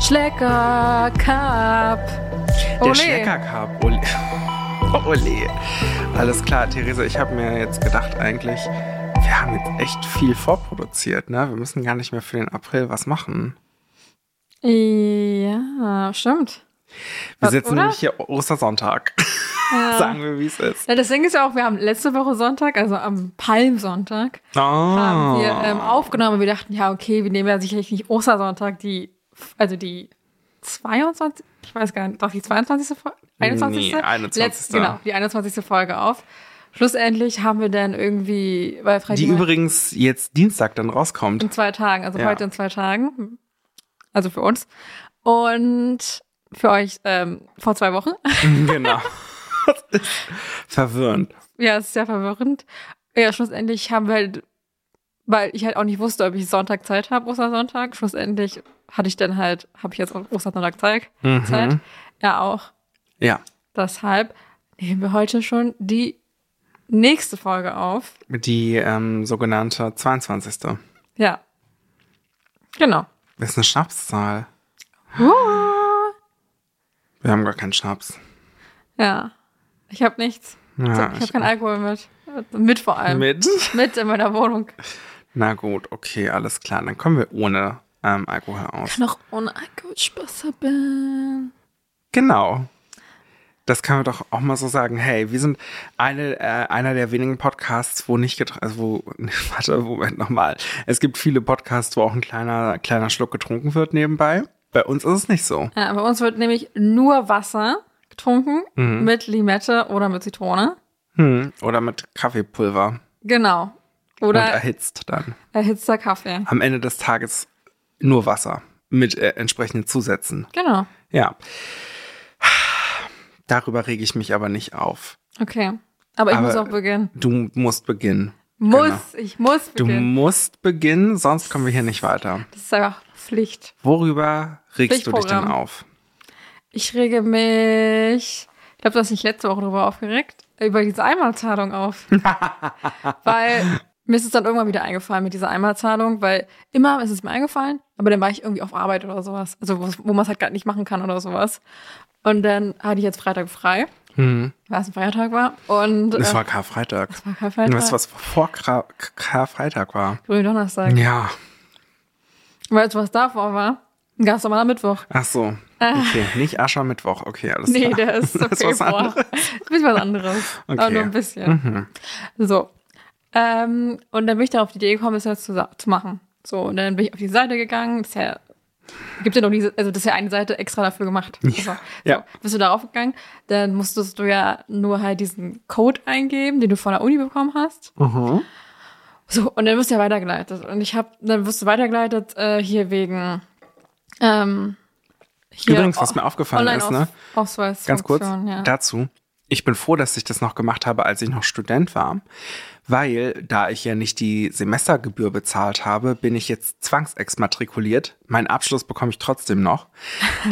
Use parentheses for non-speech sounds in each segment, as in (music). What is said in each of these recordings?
Schlecker Cup. Der. Schlecker Cup. Ole. (laughs) Ole. Alles klar, Theresa, ich habe mir jetzt gedacht eigentlich, wir haben jetzt echt viel vorproduziert, ne? Wir müssen gar nicht mehr für den April was machen. Ja, stimmt. Wir Was, sitzen oder? nämlich hier Ostersonntag. (laughs) Ja. Sagen wir, wie es ist. Ja, das Ding ist ja auch, wir haben letzte Woche Sonntag, also am Palmsonntag, Oh. haben wir ähm, aufgenommen. Wir dachten, ja, okay, wir nehmen ja sicherlich nicht Ostersonntag, die, also die 22, ich weiß gar nicht, doch die 22. Folge, 21. Nee, 21.. Letz, genau, die 21. Folge auf. Schlussendlich haben wir dann irgendwie, weil Freitag Die übrigens jetzt Dienstag dann rauskommt. in zwei Tagen, also Ja. heute in zwei Tagen, also für uns und für euch ähm, vor zwei Wochen. (laughs) genau. (laughs) Das ist verwirrend. Ja, es ist sehr verwirrend. Ja, schlussendlich haben wir halt, weil ich halt auch nicht wusste, ob ich Sonntag Zeit habe, Ostersonntag. Schlussendlich hatte ich dann halt, habe ich jetzt auch Ostersonntag Zeit. Mhm. Zeit. Er auch. Ja. Deshalb nehmen wir heute schon die nächste Folge auf. Die ähm, sogenannte 22. Ja. Genau. Das ist eine Schnapszahl. Uh, Wir haben gar keinen Schnaps. ja. Ich habe nichts. Ja, ich habe keinen Alkohol mit. Mit vor allem. mit. Mit in meiner Wohnung. Na gut, okay, alles klar. Dann kommen wir ohne ähm, Alkohol aus. Noch ohne Alkohol Spaß haben. Genau. Das kann man doch auch mal so sagen. Hey, wir sind eine, äh, einer der wenigen Podcasts, wo nicht getrunken, also wo, (laughs) warte, Moment nochmal. Es gibt viele Podcasts, wo auch ein kleiner, kleiner Schluck getrunken wird nebenbei. Bei uns ist es nicht so. Ja, bei uns wird nämlich nur Wasser getrunken Mhm. mit Limette oder mit Zitrone. Hm. Oder mit Kaffeepulver. Genau. Und Oder erhitzt dann. erhitzter Kaffee. Am Ende des Tages nur Wasser. Mit äh, entsprechenden Zusätzen. Genau. Ja. Darüber rege ich mich aber nicht auf. Okay. Aber ich Aber- muss auch beginnen. Du musst beginnen. Muss, Genau. ich muss Du beginnen. musst beginnen, sonst kommen wir hier nicht weiter. Das ist einfach Pflicht. Worüber regst du dich denn auf? Ich rege mich, ich glaube, du hast dich letzte Woche darüber aufgeregt, über diese Einmalzahlung auf. (laughs) weil mir ist es dann irgendwann wieder eingefallen mit dieser Einmalzahlung, weil immer ist es mir eingefallen, aber dann war ich irgendwie auf Arbeit oder sowas. Also wo, wo man es halt gar nicht machen kann oder sowas. Und dann hatte ich jetzt Freitag frei, Hm. weil es ein Feiertag war. Und Es äh, war Karfreitag. es war Feiertag. weißt du, was vor Kra Karfreitag war? Gründonnerstag. Ja. Weißt du, was davor war? Ein ganz normaler Mittwoch. Ach so. Okay, nicht Aschermittwoch. Okay, alles Nee, klar. der ist (laughs) Das ist was Februar. anderes. Ein (laughs) bisschen was anderes. Aber Okay. nur ein bisschen. So. Ähm, und dann bin ich da auf die Idee gekommen, das jetzt zu, zu machen. So, und dann bin ich auf die Seite gegangen. Das ist ja, gibt ja noch diese, also das ist ja eine Seite extra dafür gemacht. So, ja. Bist du darauf gegangen, dann musstest du ja nur halt diesen Code eingeben, den du von der Uni bekommen hast. Mhm. So, und dann wirst du ja weitergeleitet. Und ich habe, dann wirst du weitergeleitet äh, hier wegen ähm, hier Übrigens, was mir aufgefallen ist, ne? Ausweis Ganz kurz ja. dazu. Ich bin froh, dass ich das noch gemacht habe, als ich noch Student war, weil da ich ja nicht die Semestergebühr bezahlt habe, bin ich jetzt zwangsexmatrikuliert. Meinen Abschluss bekomme ich trotzdem noch.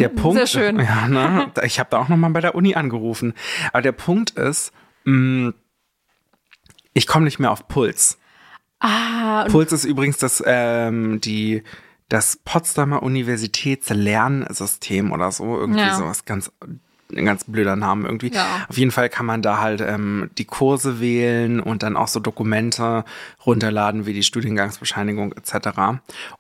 Der (laughs) Punkt, schön. (laughs) Ja, ne? Ich habe da auch noch mal bei der Uni angerufen. Aber der Punkt ist, mh, ich komme nicht mehr auf Puls. Ah, Puls ist übrigens das, ähm, die, das Potsdamer Universitätslernsystem oder so. Irgendwie Ja. sowas ganz, ein ganz blöder Name irgendwie. Ja. Auf jeden Fall kann man da halt ähm, die Kurse wählen und dann auch so Dokumente runterladen wie die Studiengangsbescheinigung etc.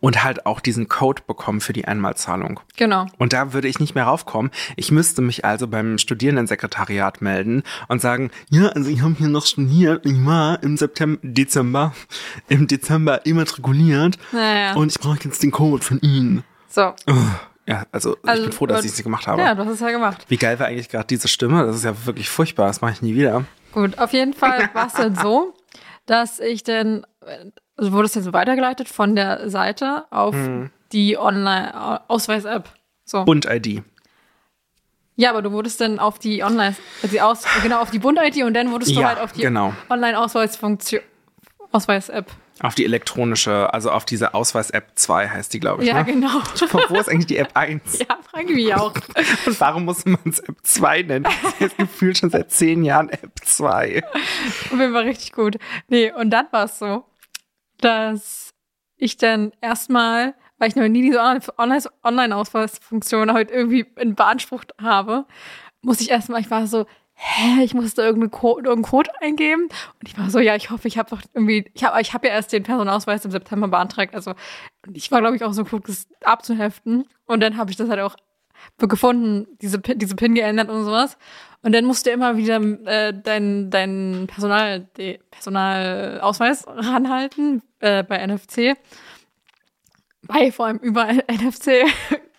Und halt auch diesen Code bekommen für die Einmalzahlung. genau. Und da würde ich nicht mehr raufkommen. Ich müsste mich also beim Studierendensekretariat melden und sagen, ja, also ich habe hier noch studiert, ich war im September, Dezember, im Dezember immatrikuliert Naja. und ich brauche jetzt den Code von Ihnen. So. Ja, also, Also, ich bin froh, dass ich es gemacht habe. Ja, du hast es ja gemacht. Wie geil war eigentlich gerade diese Stimme? Das ist ja wirklich furchtbar, das mache ich nie wieder. Gut, auf jeden Fall (laughs) war es dann so, dass ich dann, also wurde es dann so weitergeleitet von der Seite auf Hm. die Online-Ausweis-App. So. Bund-ID. Ja, aber du wurdest dann auf die Online, also Aus, genau, auf die Bund-ID und dann wurdest du Ja, halt auf die genau. Online-Ausweisfunktion, Ausweis-App. Auf die elektronische, also auf diese Ausweis-App 2 heißt die, glaube ich. Ja, ne? genau. (laughs) Wo ist eigentlich die App 1? Ja, frage ich mich auch. (laughs) Und warum muss man es App 2 nennen? Das ist gefühlt schon seit zehn Jahren App 2. Auf jeden Fall richtig gut. Nee, und dann war es so, dass ich dann erstmal, weil ich noch nie diese Online- Online-Ausweisfunktion heute irgendwie in beansprucht habe, musste ich erstmal, ich war so, hä, ich musste irgendeinen Code, irgendeinen Code eingeben. Und ich war so, ja, ich hoffe, ich habe doch irgendwie, ich habe ich hab ja erst den Personalausweis im September beantragt. Also ich war, glaube ich, auch so klug, das abzuheften. Und dann habe ich das halt auch gefunden, diese, diese PIN geändert und sowas. Und dann musst du immer wieder äh, deinen dein Personal, Personalausweis ranhalten äh, bei NFC. Bei vor allem überall (laughs) NFC.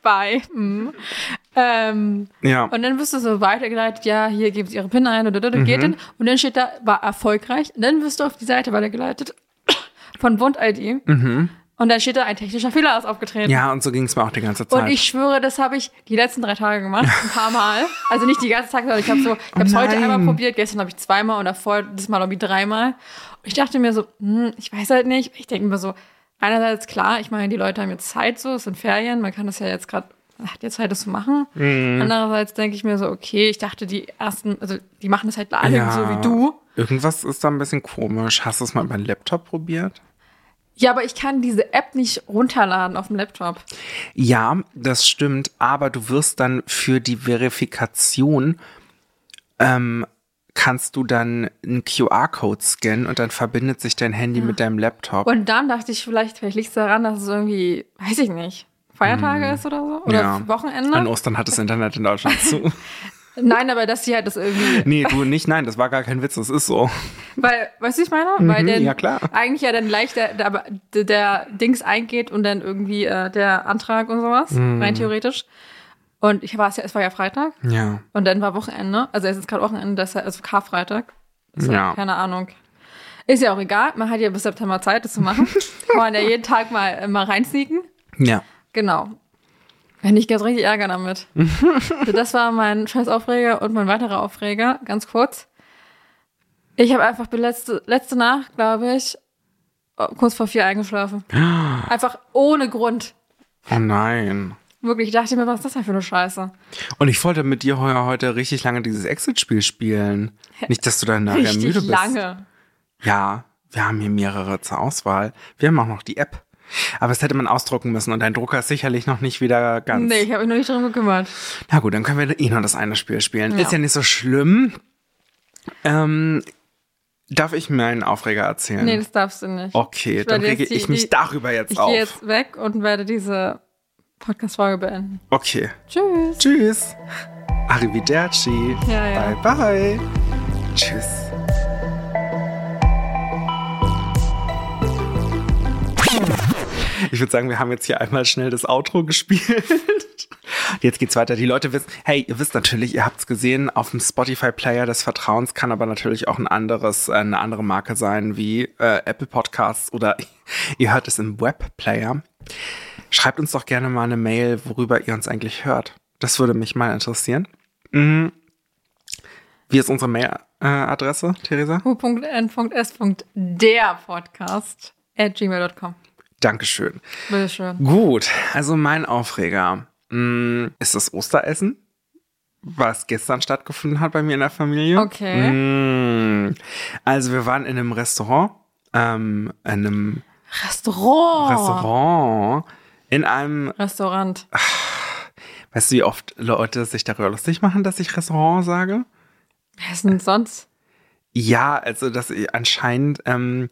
bei. Mm. Ähm, Ja. und dann wirst du so weitergeleitet, ja, hier geben sie ihre PIN ein oder da, geht hin. Und dann steht da, war erfolgreich. Und dann wirst du auf die Seite weitergeleitet (coughs) von Bund-ID. Und dann steht da, ein technischer Fehler ist aufgetreten. Ja, und so ging es mir auch die ganze Zeit. Und ich schwöre, das habe ich die letzten drei Tage gemacht, ein paar Mal. Also nicht die ganze Tag, sondern ich habe so, ich habe es Oh heute einmal probiert, gestern habe ich zweimal und davor das Mal irgendwie dreimal. Und ich dachte mir so, hm, ich weiß halt nicht. Ich denke mir so, einerseits klar, ich meine, die Leute haben jetzt Zeit so, es sind Ferien, man kann das ja jetzt gerade, hat jetzt Zeit, das zu machen. Mhm. Andererseits denke ich mir so, okay, ich dachte, die ersten, also die machen das halt alle ja, so wie du. Irgendwas ist da ein bisschen komisch. Hast du es mal den Laptop probiert? Ja, aber ich kann diese App nicht runterladen auf dem Laptop. Ja, das stimmt, aber du wirst dann für die Verifikation ähm, kannst du dann einen QR-Code scannen und dann verbindet sich dein Handy mit deinem Laptop. Und dann dachte ich vielleicht, vielleicht liegt es daran, dass es irgendwie, weiß ich nicht, Feiertage ist oder so? Oder Ja. Wochenende? An Ostern hat das Internet in Deutschland zu. (laughs) Nein, aber dass sie halt das irgendwie. (laughs) Nee, du nicht, nein, das war gar kein Witz, das ist so. Weil, weißt du, was ich meine? Weil denn Mhm, ja, klar. eigentlich ja dann leicht der, der, der, Dings eingeht und dann irgendwie äh, der Antrag und sowas, Mhm. rein theoretisch. Und ich war es ja, es war ja Freitag Ja. und dann war Wochenende, also es ist gerade Wochenende, das ist also Karfreitag. Ist Ja. Keine Ahnung. Ist ja auch egal, man hat ja bis September Zeit, das zu machen. (laughs) Kann man ja jeden Tag mal, äh, mal reinsneaken. Ja. Genau. Wenn ich ganz richtig Ärger damit. (laughs) so, das war mein scheiß Aufreger und mein weiterer Aufreger, ganz kurz. Ich habe einfach letzte, letzte Nacht, glaube ich, oh, kurz vor vier eingeschlafen. (gasps) Einfach ohne Grund. Oh nein. Wirklich, ich dachte mir, was ist das denn für eine Scheiße? Und ich wollte mit dir heu- heute richtig lange dieses Exit-Spiel spielen. Nicht, dass du dann nachher Richtig müde bist. lange. Ja, wir haben hier mehrere zur Auswahl. Wir haben auch noch die App. Aber es hätte man ausdrucken müssen und dein Drucker ist sicherlich noch nicht wieder ganz. Nee, ich habe mich noch nicht drum gekümmert. Na gut, dann können wir eh nur das eine Spiel spielen. Ist ja nicht so schlimm. Ähm, darf ich mir einen Aufreger erzählen? Nee, das darfst du nicht. okay, Ich dann rege die- ich mich die- darüber jetzt Ich auf. gehe jetzt weg und werde diese Podcast-Folge beenden. Okay. Tschüss. Tschüss. Arrivederci. Ja, ja. Bye, bye. Tschüss. Ich würde sagen, wir haben jetzt hier einmal schnell das Outro gespielt. Jetzt geht's weiter. Die Leute wissen, hey, ihr wisst natürlich, ihr habt's gesehen, auf dem Spotify-Player des Vertrauens kann aber natürlich auch ein anderes, äh, eine andere Marke sein, wie äh, Apple Podcasts oder (laughs) ihr hört es im Webplayer. Schreibt uns doch gerne mal eine Mail, worüber ihr uns eigentlich hört. Das würde mich mal interessieren. Mhm. Wie ist unsere Mailadresse, Theresa? hu.n.s.der Podcast at gmail.com. Dankeschön. Bitteschön. Gut, also mein Aufreger mm, ist das Osteressen, was gestern stattgefunden hat bei mir in der Familie. Okay. Mm, also wir waren in einem Restaurant, ähm, in einem Restaurant. Restaurant, in einem, Restaurant. weißt du, wie oft Leute sich darüber lustig machen, dass ich Restaurant sage? Wer ist denn sonst? Ja, also das anscheinend ähm,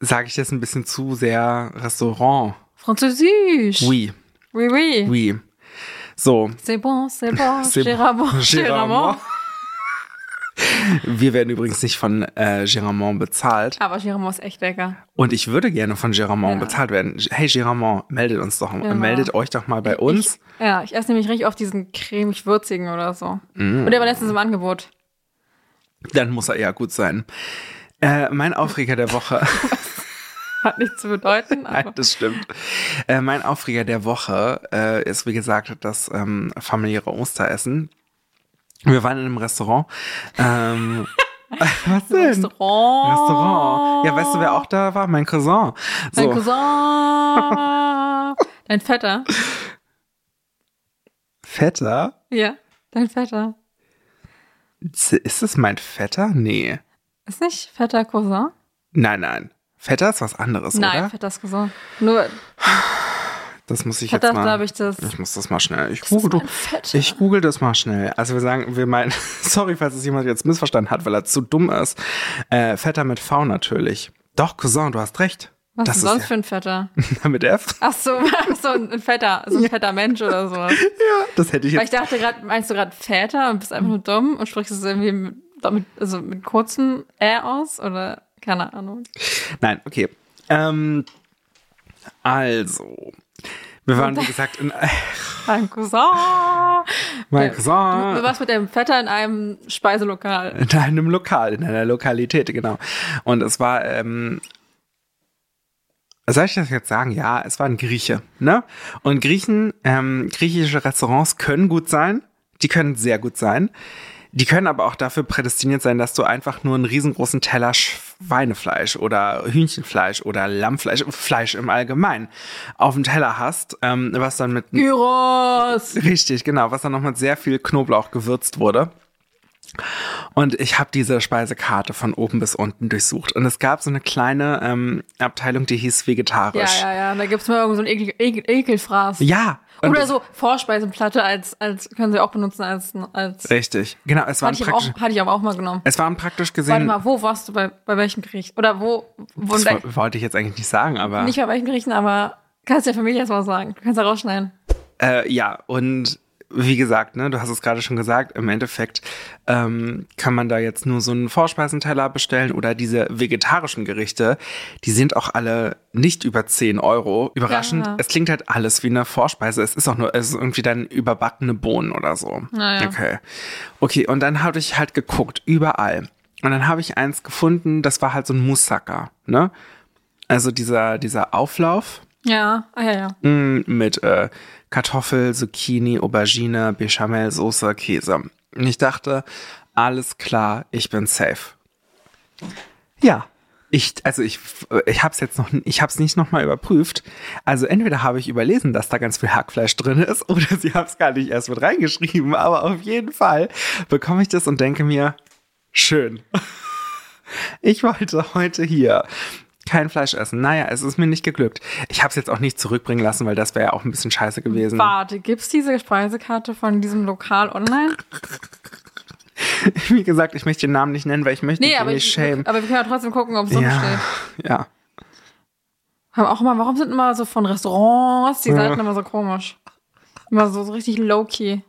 sage ich das ein bisschen zu sehr Restaurant. Französisch. Oui, Oui, oui. oui. So, C'est bon, c'est bon. (laughs) C'est bon. (laughs) Wir werden übrigens nicht von äh, Géramont bezahlt. Aber Géramont ist echt lecker. Und ich würde gerne von Géramont Ja. bezahlt werden. Hey Géramont, meldet uns doch, Genau. meldet euch doch mal bei uns. Ich, ja, ich esse nämlich richtig oft diesen cremig-würzigen oder so. Mm. Und der war letztens im Angebot. Dann muss er eher gut sein. Äh, mein Aufreger der Woche. (laughs) Hat nichts zu bedeuten, (laughs) Nein, das stimmt. Äh, mein Aufreger der Woche äh, ist, wie gesagt, das ähm, familiäre Osteressen. Wir waren in einem Restaurant. Ähm, (laughs) (laughs) was denn? Restaurant. Restaurant. Ja, weißt du, wer auch da war? Mein Cousin. Dein So. Cousin. Dein Vetter. Vetter? Ja, dein Vetter. Ist es mein Vetter? Nee. Ist nicht Vetter Cousin? Nein, nein. Feta ist was anderes, Nein, oder? Feta ist gesund. Nur Das muss ich Feta jetzt mal. ich, das. Ich muss das mal schnell. Ich google, du, ich google das mal schnell. Also wir sagen, wir meinen, (laughs) sorry, falls es jemand jetzt missverstanden hat, weil er zu dumm ist. Äh, Feta mit V natürlich. Doch, Cousin, du hast recht. Was das ist sonst für ein Feta? (laughs) ja, mit F. Ach so, (laughs) so ein fetter, so ein fetter Mensch oder sowas. Ja, das hätte ich Weil ich jetzt. dachte gerade, meinst du gerade Väter und bist einfach nur dumm und sprichst es irgendwie mit, mit, also mit kurzem Ä aus oder keine Ahnung. Nein, okay. Ähm, also, wir waren, wie gesagt, in (laughs) Mein Cousin. mein Du, du Cousin. warst mit dem Vetter in einem Speiselokal. In einem Lokal, in einer Lokalität, genau. Und es war, ähm, soll ich das jetzt sagen? Ja, es war ein Grieche, ne? Und Griechen, ähm, griechische Restaurants können gut sein. Die können sehr gut sein. Die können aber auch dafür prädestiniert sein, dass du einfach nur einen riesengroßen Teller Schweinefleisch oder Hühnchenfleisch oder Lammfleisch, Fleisch im Allgemeinen auf dem Teller hast, ähm, was dann mit Gyros. Richtig, genau, was dann noch mit sehr viel Knoblauch gewürzt wurde. Und ich habe diese Speisekarte von oben bis unten durchsucht. Und es gab so eine kleine ähm, Abteilung, die hieß Ja, vegetarisch. ja, ja. Da gibt's mal irgend so einen Ekel, Ekel, Ekelfraß. Ja, Oder so Vorspeisenplatte als, als können sie auch benutzen als, als Richtig, genau. Es aber praktisch, auch, hatte ich aber auch mal genommen. es waren praktisch Warte gesehen. mal, wo warst du bei, bei welchem Gericht? Oder wo, wo Das wo- wollte ich jetzt eigentlich nicht sagen, aber nicht bei welchen Gerichten, aber kannst der Familie mal sagen. Du kannst da rausschneiden. Äh, ja, und wie gesagt, ne, du hast es gerade schon gesagt, im Endeffekt ähm, kann man da jetzt nur so einen Vorspeisenteller bestellen oder diese vegetarischen Gerichte, die sind auch alle nicht über 10 Euro. Überraschend, Ja. es klingt halt alles wie eine Vorspeise. Es ist auch nur, es ist irgendwie dann überbackene Bohnen oder so. Naja. Okay. Okay, und dann habe ich halt geguckt, überall. Und dann habe ich eins gefunden, das war halt so ein Moussaka, ne? Also dieser, dieser Auflauf, Ja, ah ja, ja. Mm, mit äh, Kartoffel, Zucchini, Aubergine, Bechamelsoße, Käse. Und ich dachte, alles klar, ich bin safe. Ja. Ich, also ich, ich habe es jetzt noch, ich habe es nicht nochmal überprüft. Also entweder habe ich überlesen, dass da ganz viel Hackfleisch drin ist, (laughs) oder sie haben es gar nicht erst mit reingeschrieben. Aber auf jeden Fall bekomme ich das und denke mir, schön. (laughs) Ich wollte heute hier kein Fleisch essen. Naja, es ist mir nicht geglückt. Ich habe es jetzt auch nicht zurückbringen lassen, weil das wäre ja auch ein bisschen scheiße gewesen. Warte, gibt's diese Speisekarte von diesem Lokal online? Wie gesagt, ich möchte den Namen nicht nennen, weil ich möchte Nee, aber, nicht ich, schämen. aber wir können ja trotzdem gucken, ob es so Ja, steht. ja. Aber auch immer, warum sind immer so von Restaurants die Ja. Seiten immer so komisch? Immer so, so richtig low-key.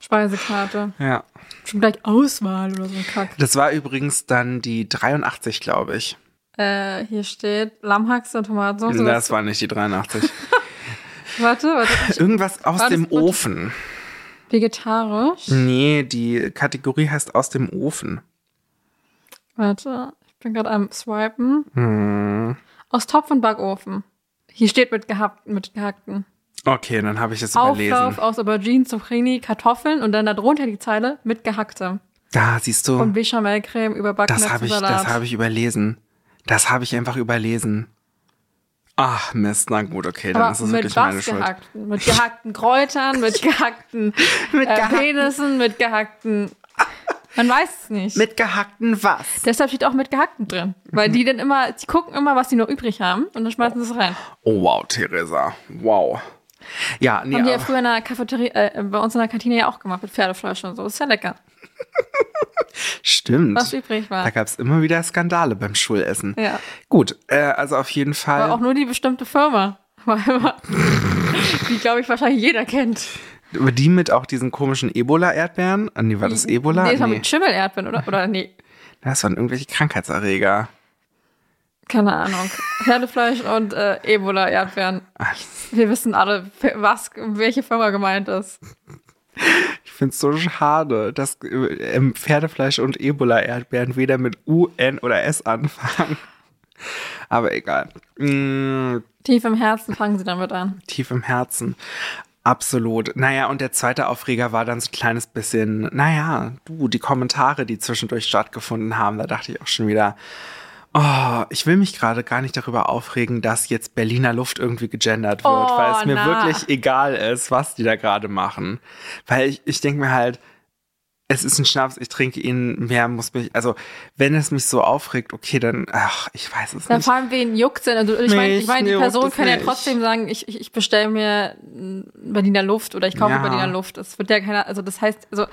Speisekarte. Ja. Schon gleich Auswahl oder so ein Kack. Das war übrigens dann die 83, glaube ich. Äh, hier steht Lammhaxe und Tomatensauce. Das war nicht die 83. (laughs) warte, warte. (laughs) Irgendwas aus War dem? Ofen. Vegetarisch. Nee, die Kategorie heißt aus dem Ofen. Warte, ich bin gerade am Swipen. Hm. Aus Topf und Backofen. Hier steht mit, gehabt, mit gehackten. Okay, dann habe ich es Auflauf überlesen. aus Auberginen, Zucchini, Kartoffeln und dann darunter die Zeile mit gehacktem. Da, siehst du. Und Bechamelcreme überbacken Das habe ich, das habe ich überlesen. Das habe ich einfach überlesen. Ach Mist, na gut, okay, dann Aber ist es mit wirklich meine Schuld. gehackten? Mit gehackten Kräutern, mit gehackten (laughs) Mit äh, gehackten- Penissen, mit gehackten. Man weiß es nicht. Mit gehackten was? Deshalb steht auch mit gehackten drin. Weil die dann immer, die gucken immer, was die noch übrig haben und dann schmeißen sie es rein. Oh wow, Theresa. Wow. Ja, nee, Haben die ja früher in der Cafeteria, äh, bei uns in der Kantine ja auch gemacht mit Pferdefleisch und so. Ist ja lecker. Stimmt. Was übrig war. Da gab es immer wieder Skandale beim Schulessen. Ja. Gut, äh, also auf jeden Fall. Aber auch nur die bestimmte Firma. (laughs) Die, glaube ich, wahrscheinlich jeder kennt. Über die mit auch diesen komischen Ebola-Erdbeeren. Ah, nee, war das Ebola? Nee, das war nee. mit Schimmel-Erdbeeren, oder? Oder nee, Das waren irgendwelche Krankheitserreger. keine Ahnung. Pferdefleisch und äh, Ebola-Erdbeeren. Wir wissen alle, was, welche Firma gemeint ist. Ich finde es so schade, dass äh, ähm, Pferdefleisch und Ebola-Erdbeeren weder mit U, N oder S anfangen. Aber egal. Mm, Tief im Herzen fangen sie damit an. tief im Herzen. Absolut. Naja, und der zweite Aufreger war dann so ein kleines bisschen, naja, du, die Kommentare, die zwischendurch stattgefunden haben, da dachte ich auch schon wieder, oh, ich will mich gerade gar nicht darüber aufregen, dass jetzt Berliner Luft irgendwie gegendert wird, Oh, weil es mir na. wirklich egal ist, was die da gerade machen. Weil ich, ich denke mir halt, es ist ein Schnaps, ich trinke ihn, mehr muss mich, also wenn es mich so aufregt, okay, dann, ach, ich weiß es Dann nicht. vor allem wen juckt's denn? Also ich meine, ich mein, die juckt Person kann ja nicht. trotzdem sagen, ich, ich, ich bestelle mir Berliner Luft oder ich kaufe Ja. Berliner Luft. Das wird ja keiner, also das heißt, also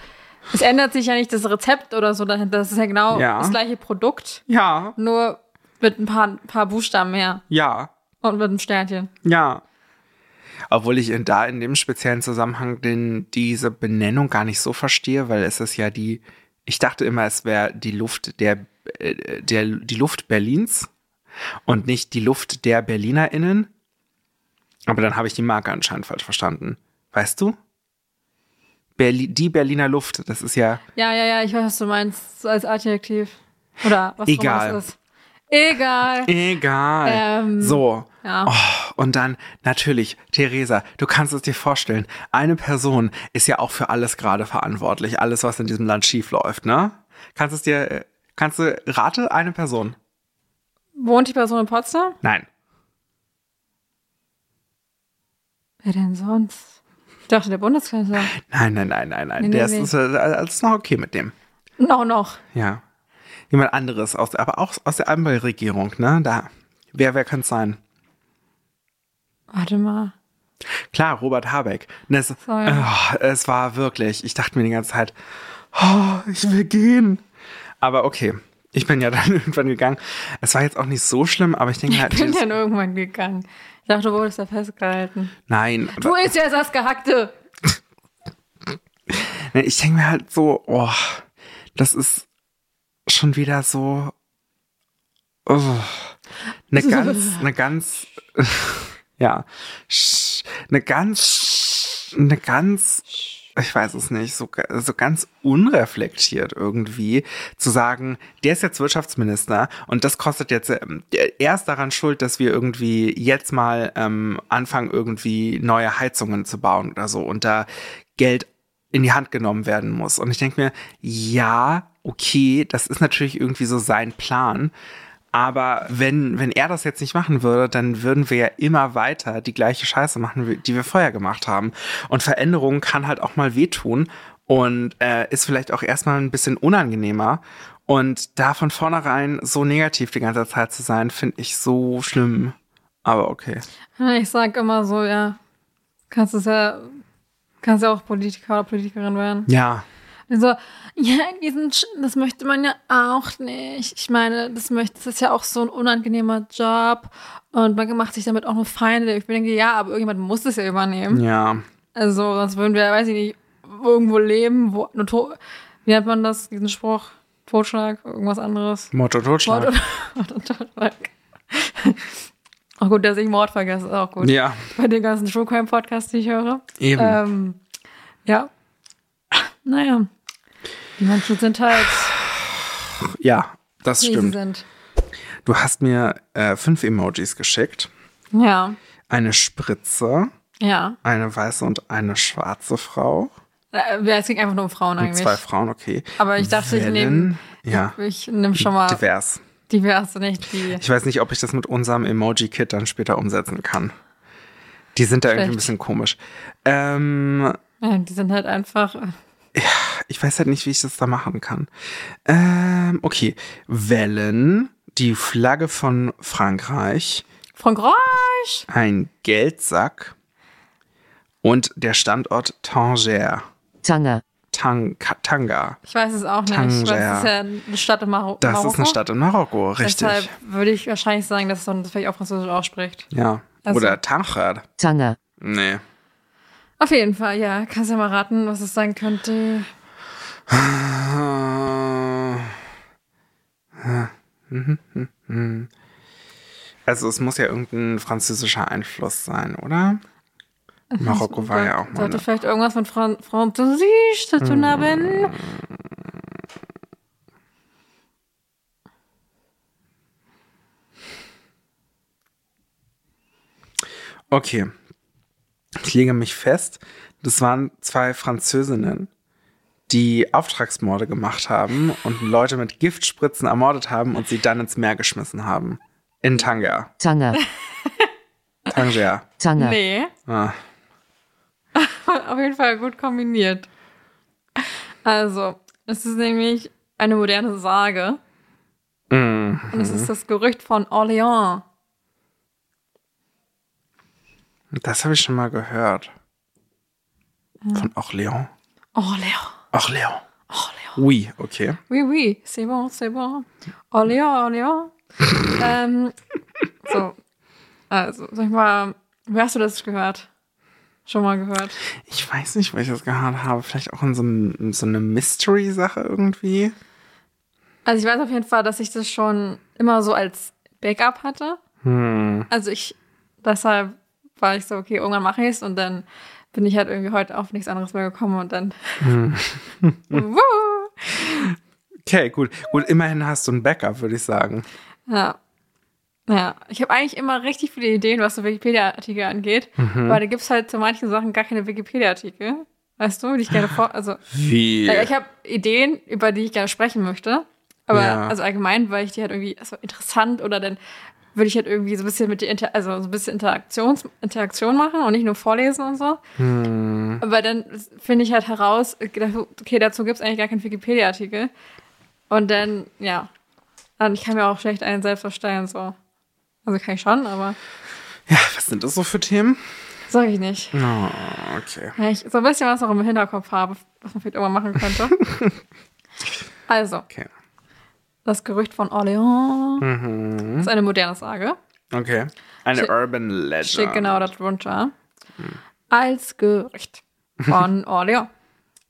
es ändert sich ja nicht das Rezept oder so dahinter. Das ist ja genau Ja. das gleiche Produkt, Ja, nur mit ein paar, paar Buchstaben mehr ja, und mit einem Sternchen. ja. Obwohl ich in, da in dem speziellen Zusammenhang den, diese Benennung gar nicht so verstehe, weil es ist ja die, ich dachte immer, es wäre die Luft der, äh, der, die Luft Berlins und nicht die Luft der BerlinerInnen. Aber dann habe ich die Marke anscheinend falsch verstanden. Weißt du? Berli die Berliner Luft, das ist ja, Ja, ja, ja, ich weiß, was du meinst, als Adjektiv. Oder was Egal. das ist. Egal. egal. Ähm, so. Ja. Oh, und dann natürlich, Theresa, du kannst es dir vorstellen, eine Person ist ja auch für alles gerade verantwortlich, alles, was in diesem Land schief läuft, ne? Kannst es dir, äh, kannst du, rate eine Person? Wohnt die Person in Potsdam? Nein. Wer denn sonst? Ich dachte, der Bundeskanzler. Nein, nein, nein, nein, nein. Nee, Der nee, ist, äh, das ist noch okay mit dem. Noch, noch. Ja. Jemand anderes, aus, aber auch aus der Ampelregierung, ne? Da. Wer, wer könnte es sein? Warte mal. Klar, Robert Habeck. So, ja. oh, es war wirklich, ich dachte mir die ganze Zeit, oh, ich will gehen. Aber okay, ich bin ja (laughs) dann irgendwann gegangen. Es war jetzt auch nicht so schlimm, aber ich denke halt, Ich bin dann irgendwann gegangen. Ich dachte, du wurdest da festgehalten. nein. Du isst ja das Gehackte. (laughs) Ich denke mir halt so, oh, das ist schon wieder so, oh, eine ganz, eine ganz, (laughs) ja, eine ganz, eine ganz, ich weiß es nicht, so, so ganz unreflektiert irgendwie zu sagen, der ist jetzt Wirtschaftsminister und das kostet jetzt, ähm, er ist daran schuld, dass wir irgendwie jetzt mal ähm, anfangen, irgendwie neue Heizungen zu bauen oder so und da Geld in die Hand genommen werden muss. Und ich denke mir, ja, okay, das ist natürlich irgendwie so sein Plan. Aber wenn, wenn er das jetzt nicht machen würde, dann würden wir ja immer weiter die gleiche Scheiße machen, die wir vorher gemacht haben. Und Veränderung kann halt auch mal wehtun und äh, ist vielleicht auch erstmal ein bisschen unangenehmer. Und da von vornherein so negativ die ganze Zeit zu sein, finde ich so schlimm. Aber okay. Ich sag immer so, ja, kannst es ja, kannst ja auch Politiker oder Politikerin werden. Ja, so, (laughs) ja, diesen, das möchte man ja auch nicht. Ich meine, das möchte, das ist ja auch so ein unangenehmer Job und man macht sich damit auch nur Feinde. Ich denke, ja, aber irgendjemand muss es ja übernehmen. ja. Also, sonst würden wir, weiß ich nicht, irgendwo leben, wo, nur to- wie nennt man das, diesen Spruch? Totschlag, irgendwas anderes. Motto Totschlag. Mord und, (laughs) Mord und Totschlag. Auch gut, dass ich Mord vergesse, ist auch gut. Ja, Bei den ganzen True Crime Podcasts, die ich höre. eben. Ähm, ja. Naja. Die Menschen sind halt, ja, das wie sie stimmt. sind. Du hast mir äh, fünf Emojis geschickt. Ja. Eine Spritze, Ja. eine weiße und eine schwarze Frau. Äh, Es ging einfach nur um Frauen Und eigentlich. zwei Frauen, okay. Aber ich dachte, ich Wellen, nehme Ja, ich nehm schon mal divers. diverse, nicht die. Ich weiß nicht, ob ich das mit unserem Emoji-Kit dann später umsetzen kann. Die sind da irgendwie ein Schlecht. bisschen komisch. Ähm, Ja, die sind halt einfach. Ich weiß halt nicht, wie ich das da machen kann. Ähm, okay. Wellen, die Flagge von Frankreich, Frankreich! ein Geldsack und der Standort Tanger. Tanger, Tang Tanga. Ich weiß es auch nicht. Weil es ist Tanger. ja eine Stadt in Maro Das Marokko. ist eine Stadt in Marokko, richtig. Deshalb würde ich wahrscheinlich sagen, dass man das vielleicht auch Französisch ausspricht. Ja. Also- Oder Tanger. Tanger, Nee. Auf jeden Fall, ja. Kannst ja mal raten, was es sein könnte. (sighs) Also es muss ja irgendein französischer Einfluss sein, oder? Marokko war ja auch mal. Sollte vielleicht irgendwas mit Fran Französisch zu tun haben. okay. Ich lege mich fest, das waren zwei Französinnen, die Auftragsmorde gemacht haben und Leute mit Giftspritzen ermordet haben und sie dann ins Meer geschmissen haben. In Tanger. Tanger, (laughs) Tanger. Tanger, Nee. Ah. (laughs) Auf jeden Fall gut kombiniert. Also, Es ist nämlich eine moderne Sage. Mhm. Und es ist das Gerücht von Orléans. Das habe ich schon mal gehört. Von Orléans. Orléans. Orléans. Orléans. Oui, okay. Oui, oui, c'est bon, c'est bon. Orléans, (laughs) Orléans. ähm, so. Also, sag ich mal, wie hast du das gehört? Schon mal gehört? Ich weiß nicht, wo ich das gehört habe. Vielleicht auch in so, in so eine Mystery-Sache irgendwie. Also, ich weiß auf jeden Fall, dass ich das schon immer so als Backup hatte. Hm. Also, ich, deshalb war ich so, okay, irgendwann mache ich es und dann bin ich halt irgendwie heute auf nichts anderes mehr gekommen und dann. (laughs) Wuhu! Okay, gut. Gut, immerhin hast du ein Backup, würde ich sagen. Ja. Ja, ich habe eigentlich immer richtig viele Ideen, was so Wikipedia-Artikel angeht, weil da gibt es halt zu manchen Sachen gar keine Wikipedia-Artikel. Weißt du, die ich gerne vor. Also, Wie? äh, ich habe Ideen, über die ich gerne sprechen möchte. Aber Ja. also allgemein, weil ich die halt irgendwie so interessant oder dann würde ich halt irgendwie so ein bisschen mit die Inter also so ein bisschen Interaktions Interaktion machen und nicht nur vorlesen und so. Hm. Aber dann finde ich halt heraus, okay, dazu gibt es eigentlich gar keinen Wikipedia-Artikel. Und dann, ja. Und ich kann mir auch schlecht einen selbst erstellen, so. Also kann ich schon, aber Ja, was sind das so für Themen? sag ich nicht. Oh, okay. Ja, ich so ein bisschen was noch im Hinterkopf habe, was man vielleicht irgendwann machen könnte. (laughs) also, Okay. Das Gerücht von Orléans Mhm. ist eine moderne Sage. Okay. Eine Steht- Urban Legend. Steht genau darunter. Als Gerücht von (laughs) Orléans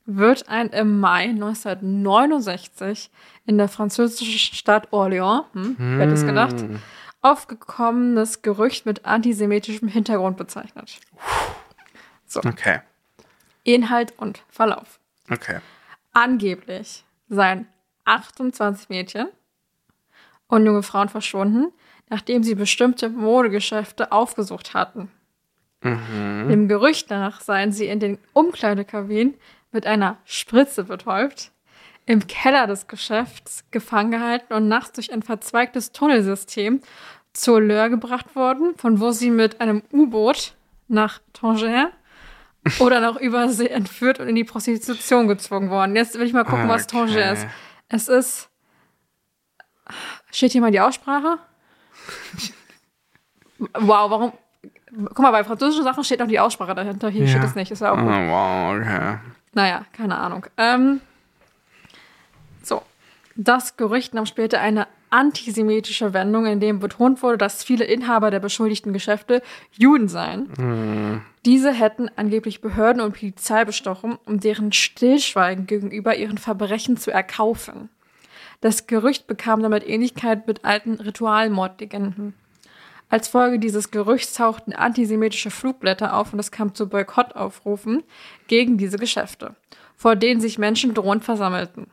wird ein im Mai 1969 in der französischen Stadt Orléans, hm, wer hätte es gedacht, aufgekommenes Gerücht mit antisemitischem Hintergrund bezeichnet. Okay. Inhalt und Verlauf. Okay. Angeblich seien 28 Mädchen und junge Frauen verschwunden, nachdem sie bestimmte Modegeschäfte aufgesucht hatten. Dem Gerücht nach seien sie in den Umkleidekabinen mit einer Spritze betäubt, im Keller des Geschäfts gefangen gehalten und nachts durch ein verzweigtes Tunnelsystem zur Löhr gebracht worden, von wo sie mit einem U-Boot nach Tanger oder noch übersee entführt und in die Prostitution gezwungen worden. Jetzt will ich mal gucken, was Okay. Tanger ist. Es ist. Steht hier mal die Aussprache? (laughs) wow, warum? Guck mal, bei französischen Sachen steht noch die Aussprache dahinter. Hier Ja. steht es nicht. Ist ja auch Oh, gut. wow, okay. Naja, keine Ahnung. Ähm, so. Das Gerücht nahm später eine antisemitische Wendung, in dem betont wurde, dass viele Inhaber der beschuldigten Geschäfte Juden seien. Diese hätten angeblich Behörden und Polizei bestochen, um deren Stillschweigen gegenüber ihren Verbrechen zu erkaufen. Das Gerücht bekam damit Ähnlichkeit mit alten Ritualmordlegenden. Als Folge dieses Gerüchts tauchten antisemitische Flugblätter auf und es kam zu Boykottaufrufen gegen diese Geschäfte, vor denen sich Menschen drohend versammelten.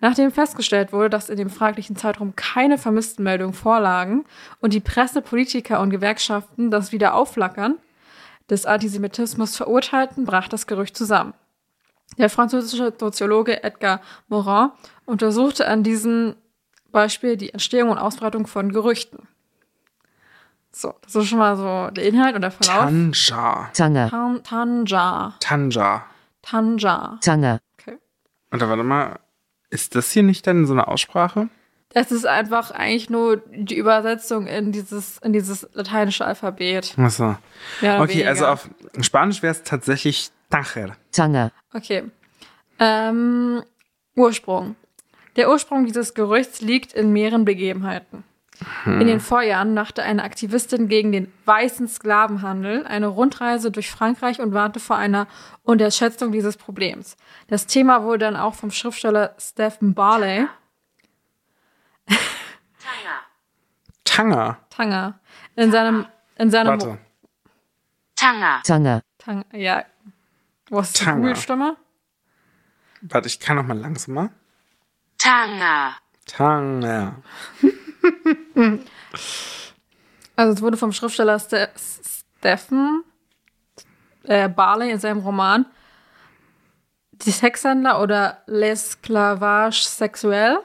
Nachdem festgestellt wurde, dass in dem fraglichen Zeitraum keine Vermisstenmeldungen vorlagen und die Presse, Politiker und Gewerkschaften das Wiederaufflackern des Antisemitismus verurteilten, brach das Gerücht zusammen. Der französische Soziologe Edgar Morin untersuchte an diesem Beispiel die Entstehung und Ausbreitung von Gerüchten. So, das ist schon mal so der Inhalt und der Verlauf. Tanja. Tanger, Tan Tanja. Tanja. Tanja. Tanger, Okay. Und warte mal, ist das hier nicht denn so eine Aussprache? Das ist einfach eigentlich nur die Übersetzung in dieses, in dieses lateinische Alphabet. Achso. Okay, also weniger. auf Spanisch wäre es tatsächlich Tacher. Tanger, Okay. Ähm, Ursprung. Der Ursprung dieses Gerüchts liegt in mehreren Begebenheiten. In den Vorjahren machte eine Aktivistin gegen den weißen Sklavenhandel eine Rundreise durch Frankreich und warnte vor einer Unterschätzung dieses Problems. Das Thema wurde dann auch vom Schriftsteller Stephen Barley, Tanger. Tanger, in seinem, in seinem Warte. Tanger, Tang, ja, wo ist die Tanger. Google-Stimme? Warte, ich kann noch mal langsamer. Tanger, Tanger. Also es wurde vom Schriftsteller Ste Stephen äh, Barley in seinem Roman Die Sexhändler oder L'esclavage sexuell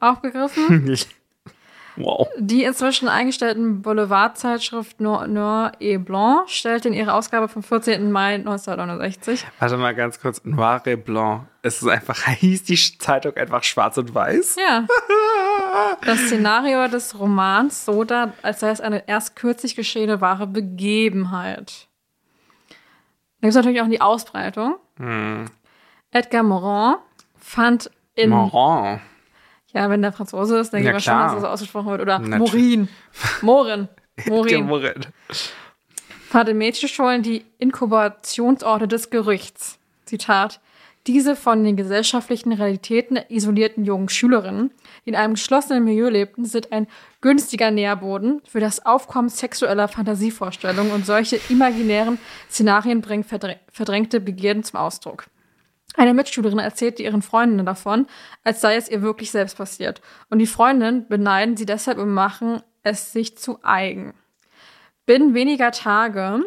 aufgegriffen. (laughs) wow. Die inzwischen eingestellten Boulevardzeitschrift Noir, Noir et Blanc stellte in ihrer Ausgabe vom 14. Mai 1969 Warte mal ganz kurz. Noir et Blanc. es ist einfach, (laughs) hieß die Zeitung einfach schwarz und weiß. Ja. (laughs) Das Szenario des Romans so da, als sei es eine erst kürzlich geschehene wahre Begebenheit. Da gibt es natürlich auch die Ausbreitung. Edgar Morin fand in. Moran. Ja, wenn der Franzose ist, denke Ja, ich mal schon, dass das so ausgesprochen wird. Oder Natürlich. (laughs) Morin. Morin. Morin. Morin. fand in Mädchenschulen die Inkubationsorte des Gerüchts. Zitat. Diese von den gesellschaftlichen Realitäten isolierten jungen Schülerinnen, die in einem geschlossenen Milieu lebten, sind ein günstiger Nährboden für das Aufkommen sexueller Fantasievorstellungen und solche imaginären Szenarien bringen verdrä- verdrängte Begierden zum Ausdruck. Eine Mitschülerin erzählte ihren Freundinnen davon, als sei es ihr wirklich selbst passiert. Und die Freundinnen beneiden sie deshalb und machen es sich zu eigen. Binnen weniger Tage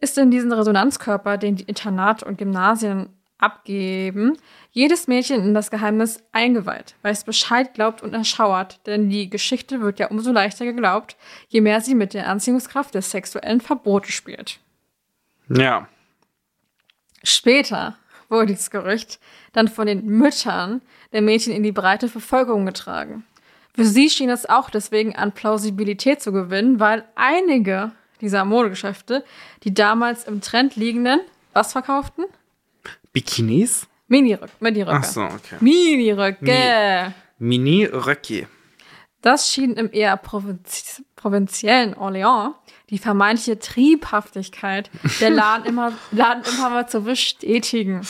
ist in diesen Resonanzkörper, den die Internate und Gymnasien abgeben, jedes Mädchen in das Geheimnis eingeweiht, weil es Bescheid glaubt und erschauert, denn die Geschichte wird ja umso leichter geglaubt, je mehr sie mit der Anziehungskraft des sexuellen Verbotes spielt. Ja. Später wurde dieses Gerücht dann von den Müttern der Mädchen in die breite Verfolgung getragen. Für sie schien es auch deswegen an Plausibilität zu gewinnen, weil einige dieser Modegeschäfte die damals im Trend liegenden, was verkauften? Bikinis? Miniröcke. Miniröcke. Ach so, okay. Miniröcke. Mini-Röcki. Das schien im eher provinzi provinziellen Orléans die vermeintliche Triebhaftigkeit der Laden immer, (laughs) Laden immer mal zu bestätigen.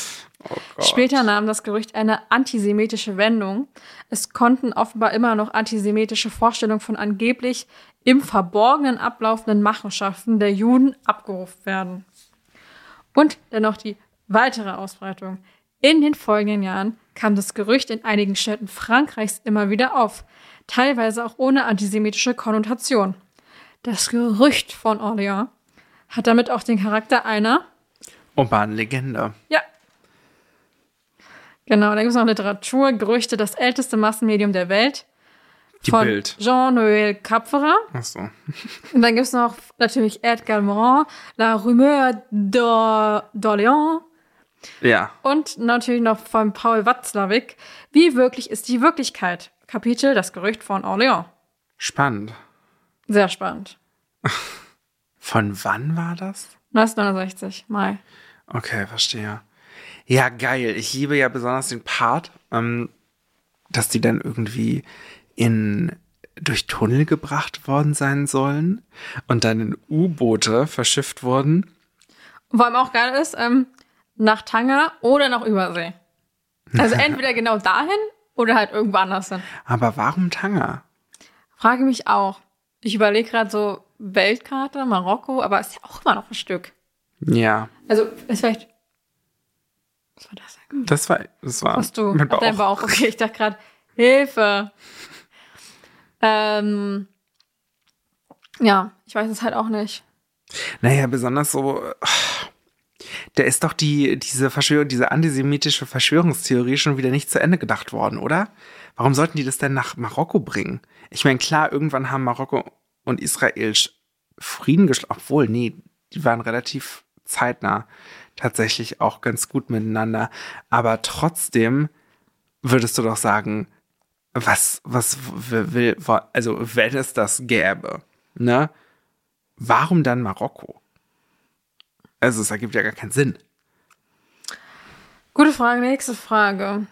Später nahm das Gerücht eine antisemitische Wendung. Es konnten offenbar immer noch antisemitische Vorstellungen von angeblich im Verborgenen ablaufenden Machenschaften der Juden abgerufen werden. Und dennoch die weitere Ausbreitung. In den folgenden Jahren kam das Gerücht in einigen Städten Frankreichs immer wieder auf, teilweise auch ohne antisemitische Konnotation. Das Gerücht von Orléans hat damit auch den Charakter einer Urban Legende. ja. Genau, dann gibt es noch Literatur, Gerüchte, das älteste Massenmedium der Welt. Die von Bild. Jean-Noël Capferer. Ach so. (laughs) Und dann gibt es noch natürlich Edgar Morin, La Rumeur d'Or- d'Orléans. Ja. Und natürlich noch von Paul Watzlawick. Wie wirklich ist die Wirklichkeit? Kapitel Das Gerücht von Orléans. Spannend. Sehr spannend. (laughs) Von wann war das? 1969, Mai. Okay, verstehe. Ja, geil. Ich liebe ja besonders den Part, ähm, dass die dann irgendwie in durch Tunnel gebracht worden sein sollen und dann in U-Boote verschifft wurden. Vor allem auch geil ist, ähm, nach Tanger oder nach Übersee. Also (laughs) entweder genau dahin oder halt irgendwo anders hin. Aber warum Tanger? Frage mich auch. Ich überlege gerade so Weltkarte, Marokko, aber ist ja auch immer noch ein Stück. Ja, Also ist vielleicht. Was war das denn? das war, das war Hast du? mein Ach, dein Bauch. Bauch. Okay, ich dachte gerade, Hilfe. Ähm, ja, ich weiß es halt auch nicht. Naja, besonders so, da ist doch die, diese Verschwörung, diese antisemitische Verschwörungstheorie schon wieder nicht zu Ende gedacht worden, oder? Warum sollten die das denn nach Marokko bringen? Ich meine, klar, irgendwann haben Marokko und Israel Frieden geschlossen, obwohl, nee, die waren relativ zeitnah tatsächlich auch ganz gut miteinander. Aber trotzdem würdest du doch sagen, was, was will, also wenn es das gäbe, ne? Warum dann Marokko? Also es ergibt ja gar keinen Sinn. Gute Frage, nächste Frage.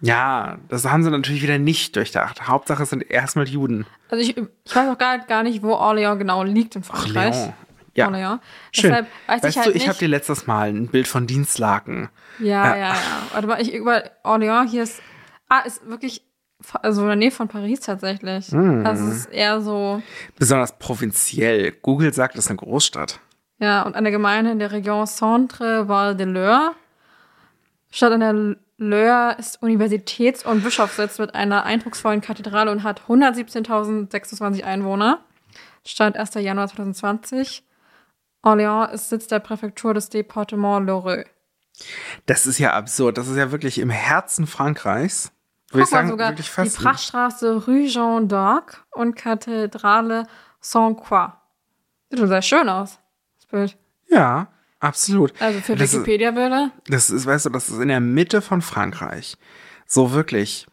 Ja, das haben sie natürlich wieder nicht durchdacht. Hauptsache es sind erstmal Juden. Also ich, ich weiß auch gar, gar nicht, wo Orléans genau liegt in Frankreich. Leon. Ja. Orléans. Schön. Deshalb weiß weißt ich halt du, ich habe dir letztes Mal ein Bild von Dienstlaken. Ja, Ja. ja, ja. Warte mal, ich über Orléans hier ist. Ah, ist wirklich. Also in der Nähe von Paris tatsächlich. Hm. Also es ist eher so. Besonders provinziell. Google sagt, es ist eine Großstadt. Ja, und eine Gemeinde in der Region Centre-Val de Loire. Stadt an der Loire ist Universitäts- und Bischofssitz mit einer eindrucksvollen Kathedrale und hat 117.026 Einwohner. Stand 1. Januar 2020. Orléans ist Sitz der Präfektur des Departements Loreux. Das ist ja absurd. Das ist ja wirklich im Herzen Frankreichs. Würde ich sagen, sogar wirklich die fast. Prachtstraße Rue Jean d'Arc und Kathedrale Saint-Croix. Sieht schon sehr schön aus, das. Ja, absolut. Also für das Wikipedia-Bilder. das ist, weißt du, das ist in der Mitte von Frankreich. So wirklich.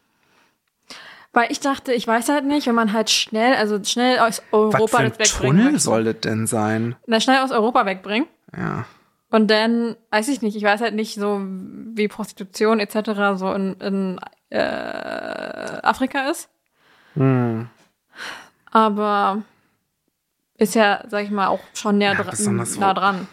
Weil ich dachte, ich weiß halt nicht, wenn man halt schnell, also schnell aus Was Europa für ein das wegbringen Tunnel möchte. soll das denn sein? Na, schnell aus Europa wegbringen. Ja. Und dann, weiß ich nicht, ich weiß halt nicht so, wie Prostitution etc. so in, in äh, Afrika ist. Hm. Aber ist ja, sag ich mal, auch schon näher Ja, dra besonders wo- nah dran.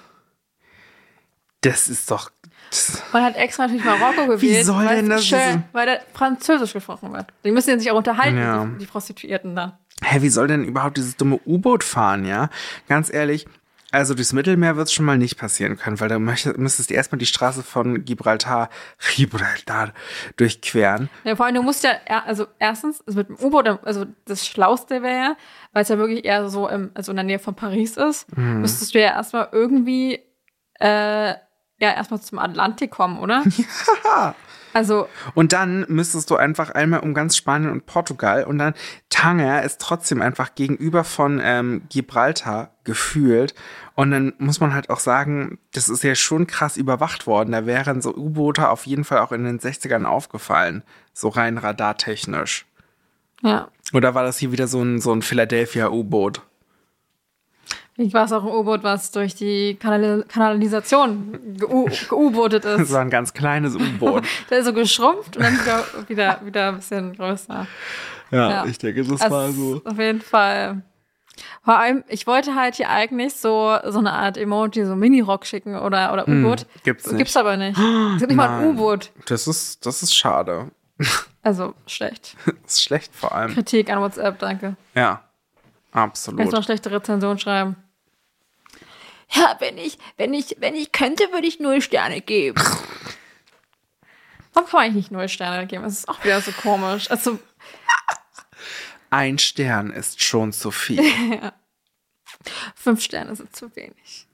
Das ist doch. Das, Man hat extra natürlich Marokko gewählt, soll weil denn das schön, weil da Französisch gesprochen wird. Die müssen ja sich auch unterhalten, Ja. die, die Prostituierten da. hä, wie soll denn überhaupt dieses dumme U-Boot fahren, ja? Ganz ehrlich, also durchs Mittelmeer wird es schon mal nicht passieren können, weil da müsstest du erstmal die Straße von Gibraltar, Gibraltar durchqueren. Ja, vor allem, du musst ja, also erstens, also mit dem U-Boot, also das Schlauste wäre ja, weil es ja wirklich eher so im, also in der Nähe von Paris ist, Mhm. müsstest du ja erstmal irgendwie, äh, ja, erstmal zum Atlantik kommen, oder? Ja. (laughs) (laughs) Also, Und dann müsstest du einfach einmal um ganz Spanien und Portugal und dann Tanger ist trotzdem einfach gegenüber von ähm, Gibraltar gefühlt. Und dann muss man halt auch sagen, das ist ja schon krass überwacht worden. Da wären so U-Boote auf jeden Fall auch in den 60ern aufgefallen. So rein radartechnisch. ja. Oder war das hier wieder so ein, so ein Philadelphia-U-Boot? Ich war es auch ein U-Boot, was durch die Kanal Kanalisation geu- geu-bootet Das ist. war ein ganz kleines U-Boot. (laughs) Der ist so geschrumpft und dann wieder, wieder, wieder ein bisschen größer. ja, Ja. ich denke, das Also, war so. Auf jeden Fall. Vor allem, ich wollte halt hier eigentlich so, so eine Art Emoji, so Mini-Rock schicken oder, oder U-Boot. Hm, gibt's nicht. Gibt's aber nicht. Es gibt nicht mal ein (gasps) Nein. U-Boot. Das ist, das ist schade. (laughs) Also, schlecht. Das ist schlecht vor allem. Kritik an WhatsApp, danke. Ja, Kannst noch absolut. schlechte Rezension schreiben. Ja, wenn ich, wenn ich, wenn ich könnte, würde ich null Sterne geben. Warum kann eigentlich nicht null Sterne geben? Das ist auch wieder so komisch. Also, Ein Stern ist schon zu viel. (laughs) fünf Sterne sind zu wenig.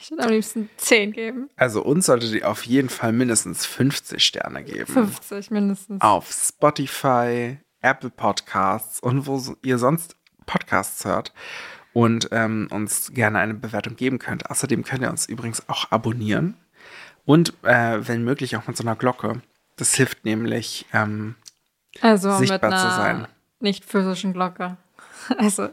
Ich würde am liebsten zehn geben. Also uns solltet ihr auf jeden Fall mindestens 50 Sterne geben. 50 mindestens. Auf Spotify, Apple Podcasts und wo ihr sonst Podcasts hört und ähm, uns gerne eine Bewertung geben könnt. Außerdem könnt ihr uns übrigens auch abonnieren und äh, wenn möglich auch mit so einer Glocke. Das hilft nämlich, ähm, Also mit sichtbar zu einer sein. nicht physischen Glocke. (laughs) Also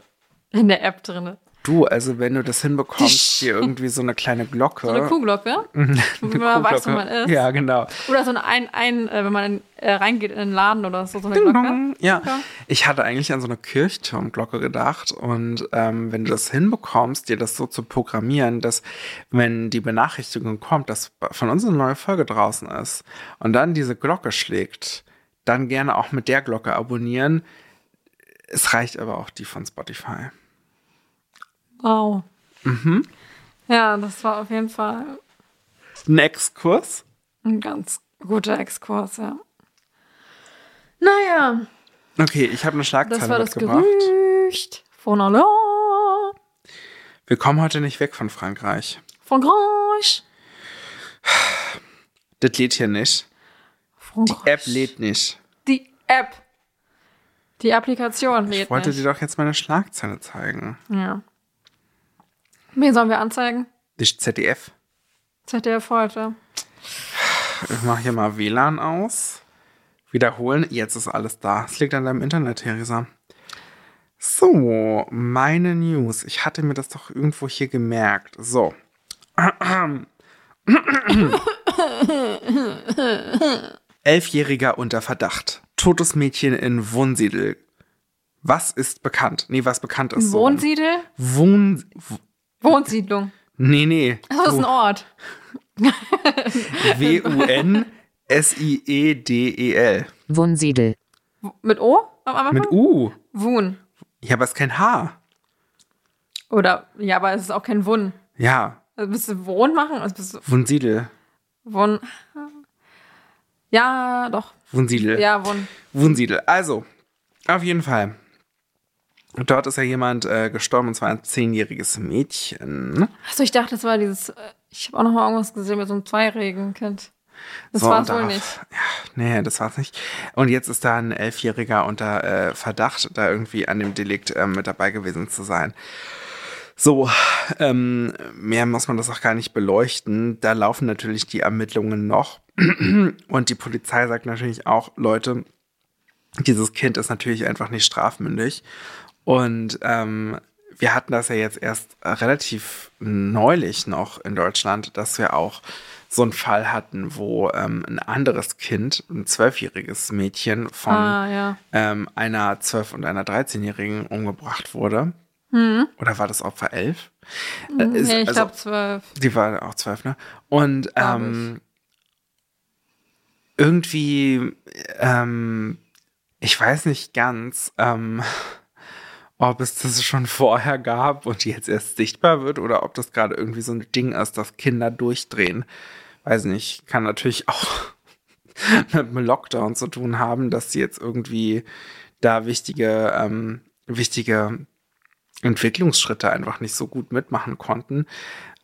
in der App drin. Du, also wenn du das hinbekommst, hier irgendwie so eine kleine Glocke. So eine Kuhglocke. (laughs) Wo man weiß, wo man ist. Ja, genau. Oder so eine ein, ein äh, wenn man äh, reingeht in den Laden oder so, so eine Glocke. Ja, Ja. ich hatte eigentlich an so eine Kirchturmglocke gedacht und ähm, wenn du das hinbekommst, dir das so zu programmieren, dass wenn die Benachrichtigung kommt, dass von uns eine neue Folge draußen ist und dann diese Glocke schlägt, dann gerne auch mit der Glocke abonnieren. Es reicht aber auch die von Spotify. Wow. Mhm. Ja, das war auf jeden Fall Ein Exkurs. ein ganz guter Exkurs, ja. Naja, Okay, ich habe eine Schlagzeile das war das mitgebracht. Gerücht von Allah, Wir kommen heute nicht weg von Frankreich. von Frankreich. Das lädt hier nicht. Die Frankreich. App lädt nicht. Die App. Die Applikation lädt Ich wollte nicht. dir doch jetzt meine Schlagzeile zeigen. Ja. Wen sollen wir anzeigen? Die ZDF. ZDF heute. Ich mache hier mal WLAN aus. Wiederholen. Jetzt ist alles da. Es liegt an deinem Internet, Theresa. So, meine News. Ich hatte mir das doch irgendwo hier gemerkt. So. Elfjähriger unter Verdacht. Totes Mädchen in Wohnsiedel. Was ist bekannt? Nee, was bekannt ist. so. Wohnsiedel? Wohn... Wohnsiedlung. Nee, nee. Das ist ein Ort. W-U-N-S-I-E-D-E-L. Wunsiedel. W- Mit O am Anfang? Mit U. Wohn. Ja, aber es ist kein H. Oder, ja, aber es ist auch kein Wun. Ja, Also bist du Wohn machen? Also bist du Wunsiedel. Wohn. Ja, doch. Wunsiedel. Ja, Wohn. Wunsiedel. Also, auf jeden Fall. Dort ist ja jemand äh, gestorben, und zwar ein zehnjähriges Mädchen. Achso, ich dachte, das war dieses. äh, Ich habe auch noch mal irgendwas gesehen mit so einem zweijährigen Kind. Das So, war es wohl nicht. Ja, nee, das war's nicht. Und jetzt ist da ein Elfjähriger unter äh, Verdacht, da irgendwie an dem Delikt ähm, mit dabei gewesen zu sein. So, ähm, mehr muss man das auch gar nicht beleuchten. Da laufen natürlich die Ermittlungen noch. (clears throat) Und die Polizei sagt natürlich auch, Leute, dieses Kind ist natürlich einfach nicht strafmündig. Und ähm, wir hatten das ja jetzt erst relativ neulich noch in Deutschland, dass wir auch so einen Fall hatten, wo ähm, ein anderes Kind, ein zwölfjähriges Mädchen von Ah, ja. ähm, einer zwölf- und einer 13-Jährigen umgebracht wurde. Oder war das Opfer elf? Äh, ist- nee, ich also- glaube zwölf. die war auch zwölf, ne? Und ähm, irgendwie, ähm, ich weiß nicht ganz, ähm, ob es das schon vorher gab und jetzt erst sichtbar wird oder ob das gerade irgendwie so ein Ding ist, dass Kinder durchdrehen. Weiß nicht, kann natürlich (laughs) auch mit dem Lockdown zu tun haben, dass sie jetzt irgendwie da wichtige, ähm, wichtige Entwicklungsschritte einfach nicht so gut mitmachen konnten.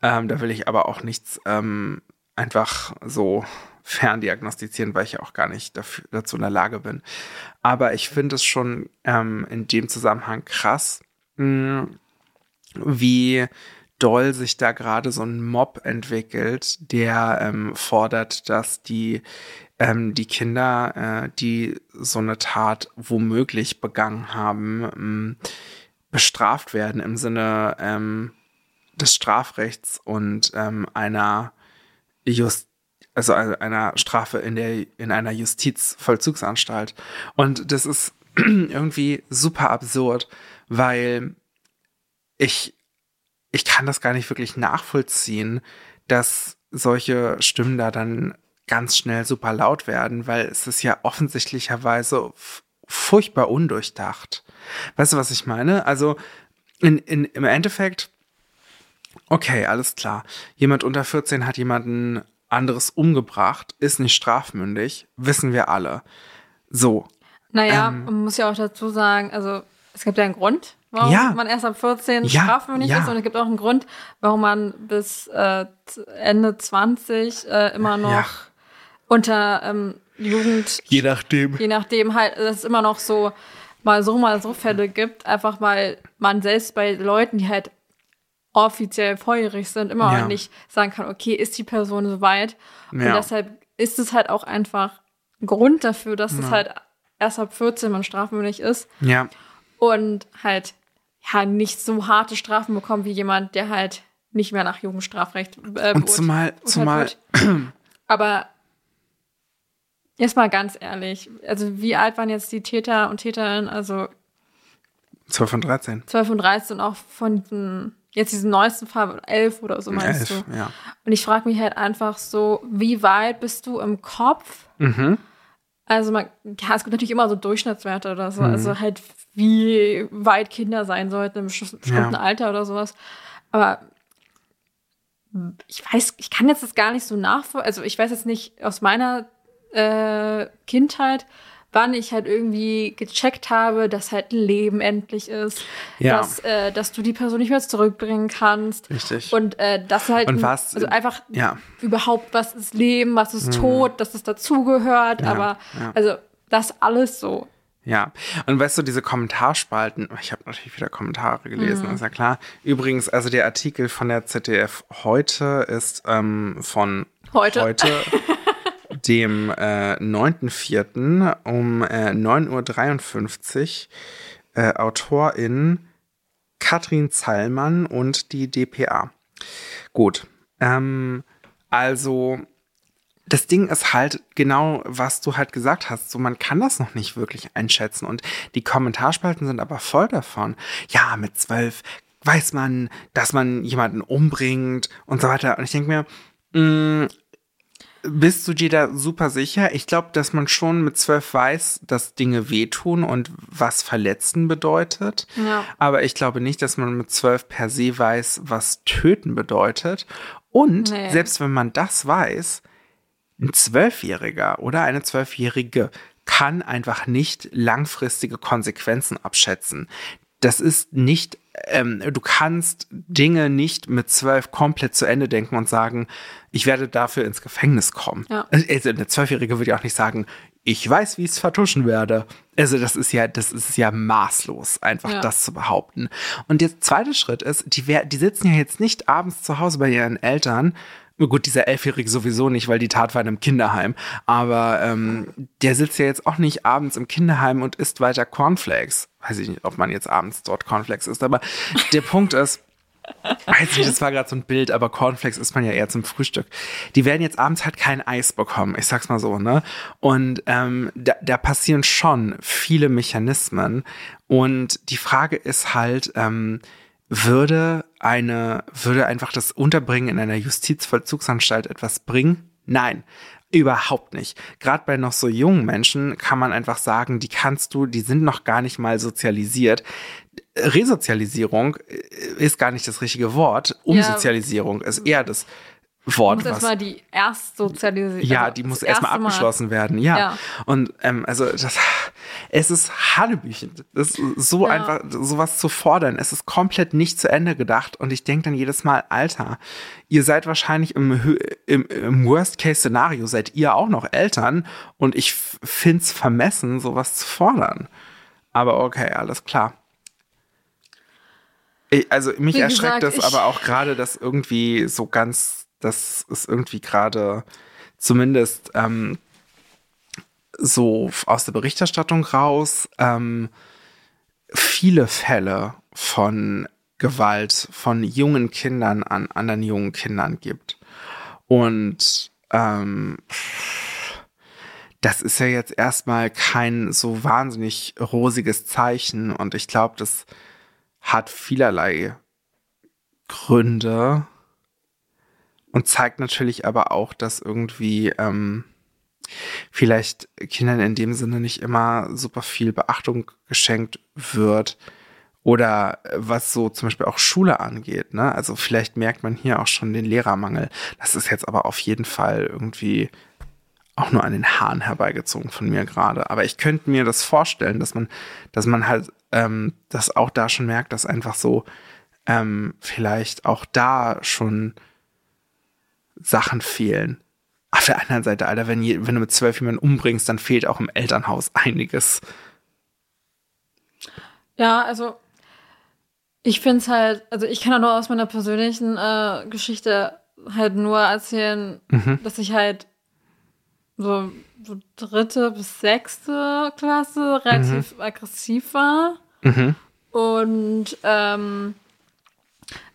Ähm, da will ich aber auch nichts ähm, einfach so ferndiagnostizieren, weil ich ja auch gar nicht dafür, dazu in der Lage bin. Aber ich finde es schon ähm, in dem Zusammenhang krass, mh, wie doll sich da gerade so ein Mob entwickelt, der ähm, fordert, dass die, ähm, die Kinder, äh, die so eine Tat womöglich begangen haben, ähm, bestraft werden im Sinne ähm, des Strafrechts und ähm, einer Just also einer Strafe in der in einer Justizvollzugsanstalt und das ist (clears throat) irgendwie super absurd, weil ich ich kann das gar nicht wirklich nachvollziehen, dass solche Stimmen da dann ganz schnell super laut werden, weil es ist ja offensichtlicherweise furchtbar undurchdacht. Weißt du, was ich meine? Also in, in, im Endeffekt, okay, alles klar. Jemand unter 14 hat jemanden anderes umgebracht, ist nicht strafmündig, wissen wir alle. So, Naja, Ähm, man muss ja auch dazu sagen, also es gibt ja einen Grund, warum Ja. man erst ab 14 Ja, strafmündig ja. ist und es gibt auch einen Grund, warum man bis äh, Ende 20 äh, immer noch Ja. unter ähm, Jugend, je nachdem. je nachdem halt, dass es immer noch so mal so, mal so Fälle gibt, einfach weil man selbst bei Leuten, die halt offiziell volljährig sind, immer Ja. noch nicht sagen kann, okay, ist die Person soweit? Und Ja. deshalb ist es halt auch einfach ein Grund dafür, dass es halt erst ab 14 man strafmündig ist Ja, und halt ja nicht so harte Strafen bekommt wie jemand, der halt nicht mehr nach Jugendstrafrecht äh, und zumal, zumal, wird. Aber jetzt mal ganz ehrlich, also wie alt waren jetzt die Täter und Täterinnen? Also 12 und 13. 12 und 13 und auch von diesen, jetzt diesen neuesten Fall, 11 oder so meinst Elf, du? ja. Und ich frage mich halt einfach so, wie weit bist du im Kopf? Mhm. Also man, ja, es gibt natürlich immer so Durchschnittswerte oder Mhm. so, also halt wie weit Kinder sein sollten im bestimmten bestimmten Ja. Alter oder sowas. Aber ich weiß, ich kann jetzt das gar nicht so nachvollziehen. Also ich weiß jetzt nicht aus meiner äh, Kindheit, wann ich halt irgendwie gecheckt habe, dass halt ein Leben endlich ist, Ja. dass, äh, dass du die Person nicht mehr zurückbringen kannst. Richtig. Und äh, das halt, Und was- also einfach Ja. überhaupt, was ist Leben, was ist Tod, dass es dazugehört, Ja, aber also das alles so. Ja, und weißt du, diese Kommentarspalten, ich habe natürlich wieder Kommentare gelesen, Mhm. ist ja klar. Übrigens, also der Artikel von der ZDF heute ist ähm, von Heute. heute (laughs) dem äh, 9.4. um äh, 9.53 Uhr. Äh, Autorin Katrin Zallmann und die DPA. Gut, ähm, also das Ding ist halt genau, was du halt gesagt hast. So, man kann das noch nicht wirklich einschätzen. Und die Kommentarspalten sind aber voll davon. Ja, mit zwölf weiß man, dass man jemanden umbringt und so weiter. Und ich denke mir, mh, bist du dir da super sicher? Ich glaube, dass man schon mit zwölf weiß, dass Dinge wehtun und was Verletzen bedeutet. Ja. Aber ich glaube nicht, dass man mit zwölf per se weiß, was töten bedeutet. Und Nee. selbst wenn man das weiß, ein Zwölfjähriger oder eine Zwölfjährige kann einfach nicht langfristige Konsequenzen abschätzen. Das ist nicht, ähm, du kannst Dinge nicht mit zwölf komplett zu Ende denken und sagen, ich werde dafür ins Gefängnis kommen. Ja. Also eine Zwölfjährige würde ja auch nicht sagen, ich weiß, wie ich es vertuschen werde. Also das ist ja, das ist ja maßlos, einfach Ja. das zu behaupten. Und der zweite Schritt ist, die, die sitzen ja jetzt nicht abends zu Hause bei ihren Eltern. Gut, dieser Elfjährige sowieso nicht, weil die Tat war in einem Kinderheim. Aber ähm, der sitzt ja jetzt auch nicht abends im Kinderheim und isst weiter Cornflakes. Weiß ich nicht, ob man jetzt abends dort Cornflakes isst. Aber der Punkt ist, Weiß nicht, das war gerade so ein Bild, aber Cornflakes isst man ja eher zum Frühstück. Die werden jetzt abends halt kein Eis bekommen, ich sag's mal so, ne? Und ähm, da, da passieren schon viele Mechanismen. Und die Frage ist halt, ähm, würde eine, würde einfach das Unterbringen in einer Justizvollzugsanstalt etwas bringen? Nein. Überhaupt nicht. Gerade bei noch so jungen Menschen kann man einfach sagen, die kannst du, die sind noch gar nicht mal sozialisiert. Resozialisierung äh, ist gar nicht das richtige Wort. Umsozialisierung ist eher das Wort, Muss erstmal die Erstsozialisierung. ja, also die muss erstmal erste Mal. abgeschlossen werden, ja. Ja. Und ähm, also das, es ist Hanebüchen. Das ist so Ja. einfach, sowas zu fordern. Es ist komplett nicht zu Ende gedacht. Und ich denke dann jedes Mal, Alter, ihr seid wahrscheinlich im, im, im Worst-Case-Szenario, seid ihr auch noch Eltern. Und ich f- find's vermessen, sowas zu fordern. Aber okay, alles klar. Ich, also mich Wie erschreckt gesagt, das aber auch gerade, dass irgendwie so ganz, das ist irgendwie gerade zumindest ähm, so aus der Berichterstattung raus ähm, viele Fälle von Gewalt von jungen Kindern an anderen jungen Kindern gibt. Und ähm, das ist ja jetzt erstmal kein so wahnsinnig rosiges Zeichen. Und ich glaube, das hat vielerlei Gründe und zeigt natürlich aber auch, dass irgendwie ähm, vielleicht Kindern in dem Sinne nicht immer super viel Beachtung geschenkt wird. Oder äh, was so zum Beispiel auch Schule angeht, ne? Also vielleicht merkt man hier auch schon den Lehrermangel. Das ist jetzt aber auf jeden Fall irgendwie auch nur an den Haaren herbeigezogen von mir gerade. Aber ich könnte mir das vorstellen, dass man, dass man halt ähm, das auch da schon merkt, dass einfach so ähm, vielleicht auch da schon Sachen fehlen. Auf der anderen Seite, Alter, wenn, je, wenn du mit zwölf jemanden umbringst, dann fehlt auch im Elternhaus einiges. Ja, also ich finde es halt, also ich kann auch nur aus meiner persönlichen äh, Geschichte halt nur erzählen, Mhm. dass ich halt so, so dritte bis sechste Klasse relativ aggressiv war. Mhm. Und ähm,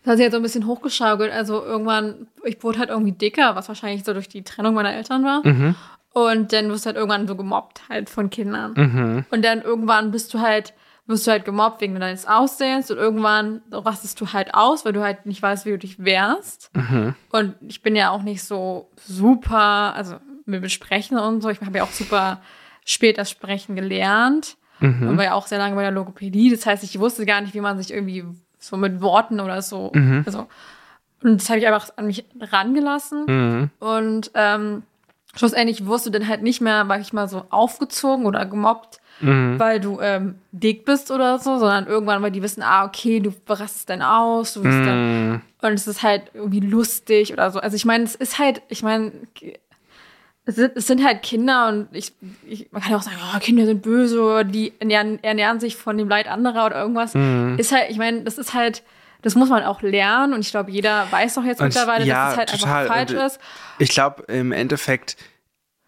das hat sich jetzt so ein bisschen hochgeschaukelt. Also irgendwann, ich wurde halt irgendwie dicker, was wahrscheinlich so durch die Trennung meiner Eltern war. Mhm. Und dann wirst du halt irgendwann so gemobbt halt von Kindern. Mhm. Und dann irgendwann bist du halt, wirst du halt gemobbt wegen deines Aussehens und irgendwann rastest du halt aus, weil du halt nicht weißt, wie du dich wehrst. Mhm. Und ich bin ja auch nicht so super, also mit Besprechen und so. Ich habe ja auch super spät das Sprechen gelernt Mhm. und war ja auch sehr lange bei der Logopädie. Das heißt, ich wusste gar nicht, wie man sich irgendwie so mit Worten oder so, Mhm. also und das habe ich einfach an mich rangelassen. Mhm. Und ähm, schlussendlich wirst du dann halt nicht mehr, sag ich mal, so aufgezogen oder gemobbt, Mhm. weil du ähm, dick bist oder so, sondern irgendwann, weil die wissen, ah, okay, du rastest dann aus, du bist dann, Mhm. und es ist halt irgendwie lustig oder so. Also ich meine, es ist halt, ich meine, es sind, es sind halt Kinder und ich, ich, man kann ja auch sagen, oh, Kinder sind böse oder die ernähren, ernähren sich von dem Leid anderer oder irgendwas. Mhm. Ist halt, ich meine, das ist halt, das muss man auch lernen und ich glaube, jeder weiß doch jetzt Und mittlerweile, ja, dass es halt total. einfach falsch Und, ist. Ich glaube, im Endeffekt,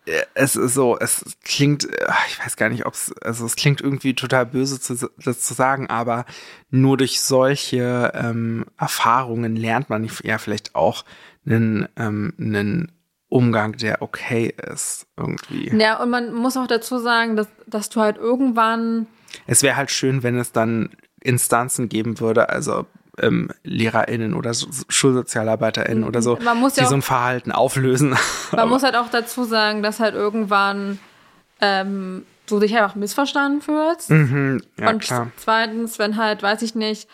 äh, es ist so, es klingt, äh, ich weiß gar nicht, ob es, also es klingt irgendwie total böse, zu, das zu sagen, aber nur durch solche ähm, Erfahrungen lernt man ja vielleicht auch einen, ähm, einen Umgang, der okay ist, irgendwie. Ja, und man muss auch dazu sagen, dass, dass du halt irgendwann, Es wäre halt schön, wenn es dann Instanzen geben würde, also ähm, LehrerInnen oder so, SchulsozialarbeiterInnen oder so, Man muss die ja so auch- ein Verhalten auflösen. man muss halt auch dazu sagen, dass halt irgendwann ähm, du dich einfach missverstanden fühlst. Mhm, ja, und klar. zweitens, wenn halt, weiß ich nicht,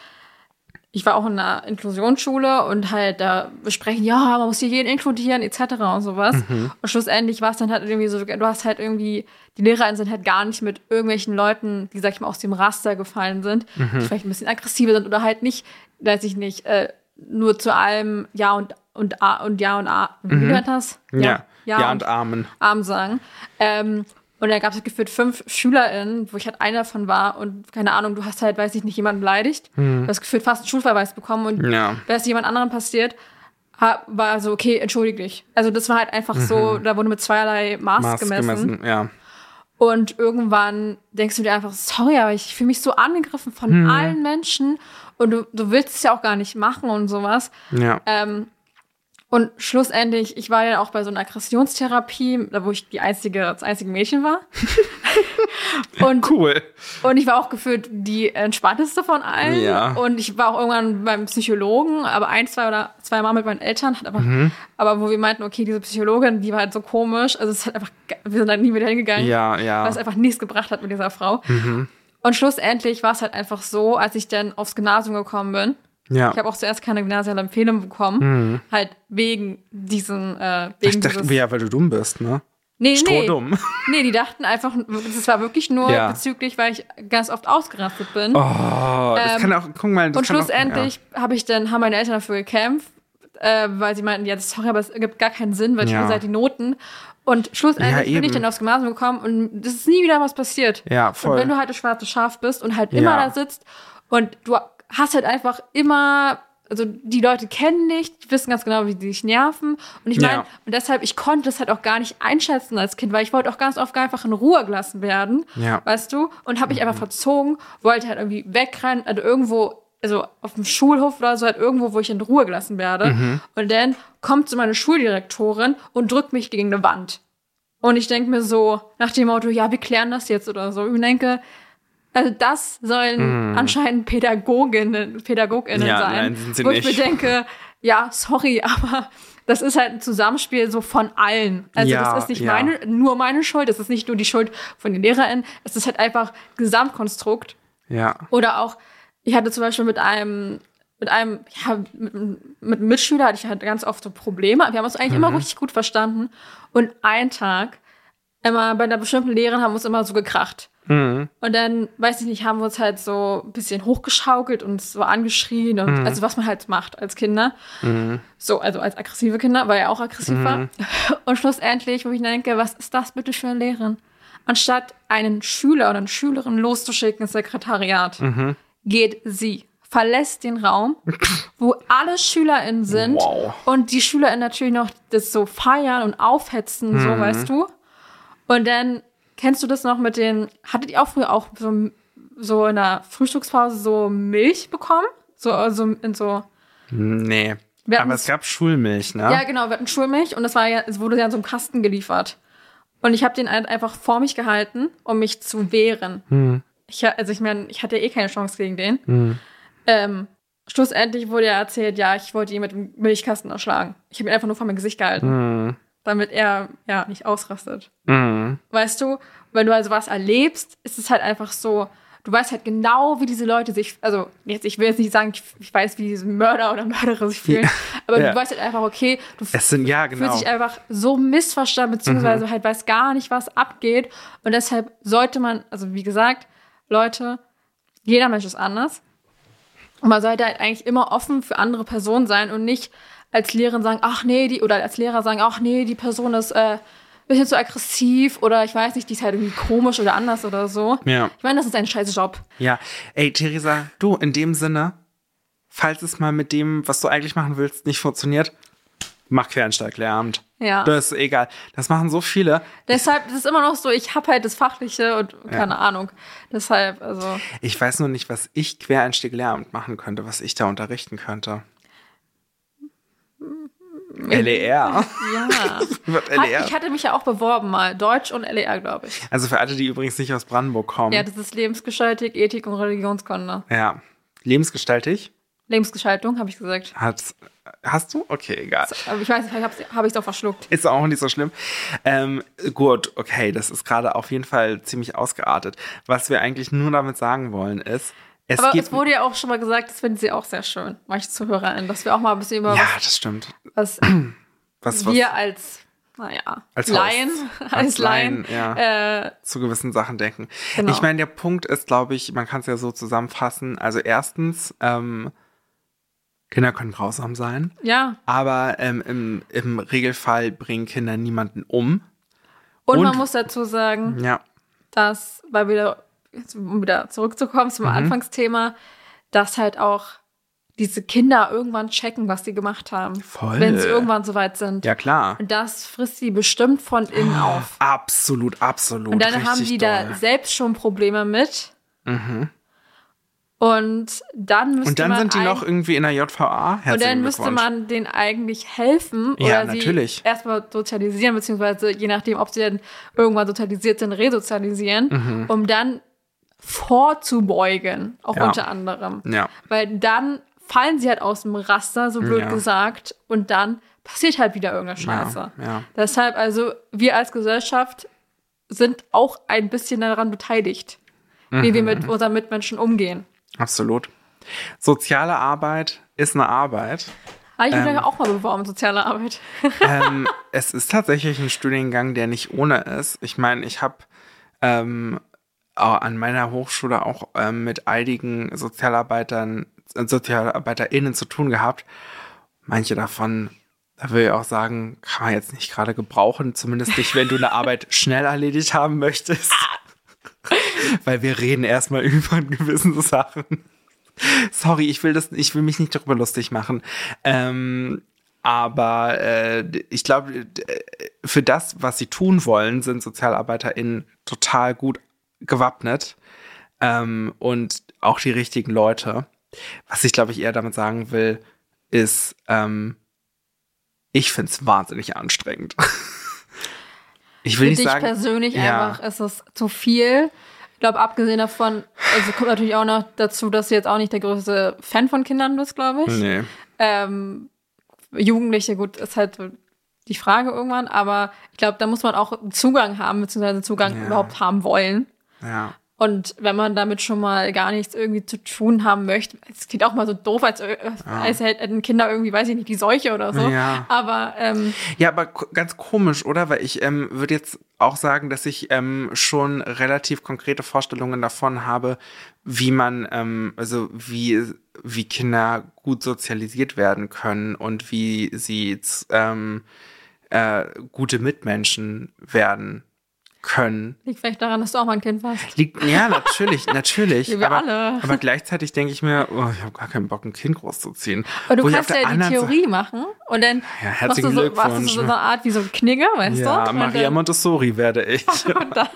ich war auch in einer Inklusionsschule und halt da besprechen, ja, man muss hier jeden inkludieren, etc. und sowas. Mhm. Und schlussendlich war es dann halt irgendwie so, du hast halt irgendwie, die LehrerInnen sind halt gar nicht mit irgendwelchen Leuten, die, sag ich mal, aus dem Raster gefallen sind, Mhm. die vielleicht ein bisschen aggressiver sind oder halt nicht, weiß ich nicht, äh, nur zu allem Ja und, und A und Ja und A. Wie mhm. das? Ja, ja, und Amen. Arm sagen. Ähm, Und da gab es gefühlt fünf SchülerInnen, wo ich halt einer davon war und keine Ahnung, du hast halt, weiß ich nicht, jemanden beleidigt. Du hast gefühlt fast einen Schulverweis bekommen und Ja. wäre es jemand anderem passiert, war so, okay, entschuldige dich. Also das war halt einfach so, da wurde mit zweierlei Maß, Maß gemessen. gemessen, ja. Und irgendwann denkst du dir einfach, sorry, aber ich fühle mich so angegriffen von allen Menschen und du, du willst es ja auch gar nicht machen und sowas. Ja. Ähm, und schlussendlich, ich war ja auch bei so einer Aggressionstherapie, da wo ich die einzige, das einzige Mädchen war. (laughs) und, Cool. und ich war auch gefühlt die entspannteste von allen. Ja. Und ich war auch irgendwann beim Psychologen, aber ein, zwei oder zwei Mal mit meinen Eltern, hat aber, Mhm. aber wo wir meinten, okay, diese Psychologin, die war halt so komisch. Also es hat einfach, wir sind dann nie wieder hingegangen Ja, ja. weil es einfach nichts gebracht hat mit dieser Frau. Mhm. Und schlussendlich war es halt einfach so, als ich dann aufs Gymnasium gekommen bin. Ja. Ich habe auch zuerst keine gymnasiale Empfehlung bekommen, halt wegen diesen, äh, wegen Mhm. ich dachte, dieses. ja, weil du dumm bist, ne? nee, nee, Strohdumm. (laughs) nee, die dachten einfach, das war wirklich nur Ja. bezüglich, weil ich ganz oft ausgerastet bin. Oh, das Ähm, kann auch, guck mal, und schlussendlich habe ich dann, haben meine Eltern dafür gekämpft, äh, weil sie meinten, ja, das- sorry, aber es ergibt gar keinen Sinn, weil Ja. ihr seid die Noten. Und schlussendlich Ja, bin ich dann aufs Gymnasium gekommen und das ist nie wieder was passiert. Ja, voll. Und wenn du halt das schwarze Schaf bist und halt immer Ja. da sitzt und du hast halt einfach immer, also die Leute kennen dich, die wissen ganz genau, wie die dich nerven. Und ich meine, Ja. und deshalb, ich konnte das halt auch gar nicht einschätzen als Kind, weil ich wollte auch ganz oft einfach in Ruhe gelassen werden, Ja. weißt du? Und habe mich einfach verzogen, wollte halt irgendwie wegrennen, also irgendwo, also auf dem Schulhof oder so, halt irgendwo, wo ich in Ruhe gelassen werde. Und dann kommt so meine Schuldirektorin und drückt mich gegen eine Wand. Und ich denke mir so, nach dem Motto, ja, wir klären das jetzt oder so. Ich denke, also das sollen anscheinend Pädagoginnen, Pädagoginnen Ja, sein. nein, sind sie wo ich nicht. mir denke, ja, sorry, (laughs) aber das ist halt ein Zusammenspiel so von allen. Also Ja, das ist nicht ja. meine, nur meine Schuld, das ist nicht nur die Schuld von den LehrerInnen, es ist halt einfach Gesamtkonstrukt. Ja. Oder auch, ich hatte zum Beispiel mit einem, mit einem, ja, mit, mit einem Mitschüler hatte ich halt ganz oft so Probleme. Wir haben uns eigentlich immer richtig gut verstanden. Und einen Tag, immer bei einer bestimmten Lehrerin haben wir uns immer so gekracht. Und dann, weiß ich nicht, haben wir uns halt so ein bisschen hochgeschaukelt und so angeschrien und also was man halt macht als Kinder. So, also als aggressive Kinder, weil er auch aggressiv war. (laughs) Und schlussendlich, wo ich denke, was ist das bitte für eine Lehrerin? Anstatt einen Schüler oder eine Schülerin loszuschicken ins Sekretariat, geht sie, verlässt den Raum, (laughs) wo alle SchülerInnen sind Wow. und die SchülerInnen natürlich noch das so feiern und aufhetzen, so, weißt du? Und dann, kennst du das noch mit den, hattet ihr auch früher auch so, so in der Frühstückspause so Milch bekommen? So, also in so, Nee. Aber es gab Schulmilch, ne? ja, genau, wir hatten Schulmilch und das war ja, es wurde ja in so einem Kasten geliefert. Und ich habe den halt einfach vor mich gehalten, um mich zu wehren. Ich, ha- also ich meine, ich hatte ja eh keine Chance gegen den. Ähm, schlussendlich wurde ja erzählt, ja, ich wollte ihn mit dem Milchkasten erschlagen. Ich habe ihn einfach nur vor mein Gesicht gehalten, damit er ja nicht ausrastet. Mhm. Weißt du, wenn du also was erlebst, ist es halt einfach so, du weißt halt genau, wie diese Leute sich, also jetzt, ich will jetzt nicht sagen, ich, ich weiß, wie diese Mörder oder Mörderer sich fühlen, aber Ja. du weißt halt einfach, okay, du Es sind, ja, genau. sich einfach so missverstanden, beziehungsweise halt weiß gar nicht, was abgeht. Und deshalb sollte man, also wie gesagt, Leute, jeder Mensch ist anders. Und man sollte halt eigentlich immer offen für andere Personen sein und nicht als Lehrerin sagen, ach nee, die, oder als Lehrer sagen, ach nee, die Person ist äh, bisschen zu aggressiv oder ich weiß nicht, die ist halt irgendwie komisch oder anders oder so. Ja. Ich meine, das ist ein scheiß Job. Ja, ey, Theresa, du, in dem Sinne, falls es mal mit dem, was du eigentlich machen willst, nicht funktioniert, mach Quereinsteiglehramt. Ja. Das ist egal. Das machen so viele. Deshalb ist es immer noch so, ich habe halt das Fachliche und keine Ahnung. Deshalb, also. Ich weiß nur nicht, was ich Quereinsteiglehramt machen könnte, was ich da unterrichten könnte. LER. Ja. (laughs) Hat, LER. ich hatte mich ja auch beworben mal. Deutsch und LER, glaube ich. Also für alle, die übrigens nicht aus Brandenburg kommen. Ja, das ist Lebensgestaltig, Ethik und Religionskunde. Ja. Lebensgestaltig. Lebensgestaltung, habe ich gesagt. Hat, hast du? Okay, egal. Aber ich weiß nicht, vielleicht habe ich es auch verschluckt. Ist auch nicht so schlimm. Ähm, gut, okay, das ist gerade auf jeden Fall ziemlich ausgeartet. Was wir eigentlich nur damit sagen wollen ist, es Aber es wurde ja auch schon mal gesagt, das finden sie auch sehr schön, manche ZuhörerInnen, dass wir auch mal ein bisschen über ja, das stimmt. was, Was, (clears throat) was was wir als, naja, Als Laien, (laughs) als, Als Laien, Laien, äh, zu gewissen Sachen denken. Genau. Ich meine, der Punkt ist, glaube ich, man kann es ja so zusammenfassen. Also erstens, ähm, Kinder können grausam sein, ja, aber ähm, im, im Regelfall bringen Kinder niemanden um. Und, Und- man muss dazu sagen, Ja. dass, weil wieder, jetzt, um wieder zurückzukommen zum Mhm. Anfangsthema, dass halt auch diese Kinder irgendwann checken, was sie gemacht haben. Voll. Wenn sie irgendwann soweit sind. Ja, klar. Und das frisst sie bestimmt von innen auf. Absolut, absolut. Und dann haben die da doll. selbst schon Probleme mit. Und dann müsste Und dann man sind die noch irgendwie in der JVA. und Herzlichen dann müsste man denen eigentlich helfen Ja, oder sie natürlich. erstmal sozialisieren, beziehungsweise je nachdem, ob sie dann irgendwann sozialisiert sind, resozialisieren, Mhm. um dann vorzubeugen, auch Ja. unter anderem. Ja. Weil dann fallen sie halt aus dem Raster, so blöd Ja. gesagt, und dann passiert halt wieder irgendeine Scheiße. Ja. Deshalb, also, wir als Gesellschaft sind auch ein bisschen daran beteiligt, wie wir Mhm. mit unseren Mitmenschen umgehen. Absolut. Soziale Arbeit ist eine Arbeit. Aber ich bin Ähm. auch mal beworben, soziale Arbeit. (laughs) ähm, es ist tatsächlich ein Studiengang, der nicht ohne ist. Ich meine, ich habe ähm, an meiner Hochschule auch ähm, mit einigen Sozialarbeitern, äh, SozialarbeiterInnen zu tun gehabt. Manche davon, da will ich auch sagen, kann man jetzt nicht gerade gebrauchen, zumindest nicht, wenn du eine Arbeit (laughs) schnell erledigt haben möchtest. (laughs) Weil wir reden erstmal (laughs) über gewisse Sachen. Sorry, ich will das, ich will mich nicht darüber lustig machen. Ähm, aber äh, ich glaube, äh, für das, was sie tun wollen, sind SozialarbeiterInnen total gut gewappnet. Ähm, und auch die richtigen Leute. Was ich, glaube ich, eher damit sagen will, ist, ähm, ich finde es wahnsinnig anstrengend. (laughs) ich will Für nicht dich sagen. persönlich ja. einfach ist es zu viel. Ich glaube, abgesehen davon, also kommt natürlich auch noch dazu, dass du jetzt auch nicht der größte Fan von Kindern bist, glaube ich. Nee. Ähm, Jugendliche, gut, ist halt die Frage irgendwann, aber ich glaube, da muss man auch Zugang haben, beziehungsweise Zugang Ja. überhaupt haben wollen. Ja. Und wenn man damit schon mal gar nichts irgendwie zu tun haben möchte, es klingt auch mal so doof, als, als hätten Kinder irgendwie, weiß ich nicht, die Seuche oder so. Ja. Aber ähm, Ja, aber ganz komisch, oder? Weil ich ähm, würde jetzt auch sagen, dass ich ähm, schon relativ konkrete Vorstellungen davon habe, wie man, ähm, also wie, wie Kinder gut sozialisiert werden können und wie sie ähm, äh, gute Mitmenschen werden können. liegt vielleicht daran, dass du auch mal ein Kind warst. Liegt, ja, natürlich, (laughs) natürlich. Wie wir aber, alle. aber gleichzeitig denke ich mir, oh, ich habe gar keinen Bock, ein Kind großzuziehen. Aber du Wo kannst ja die Theorie machen und dann Ja, machst du so, machst du so eine Art wie so ein Knigge, weißt Ja, du? Und Maria dann, Montessori werde ich. (laughs) und, dann,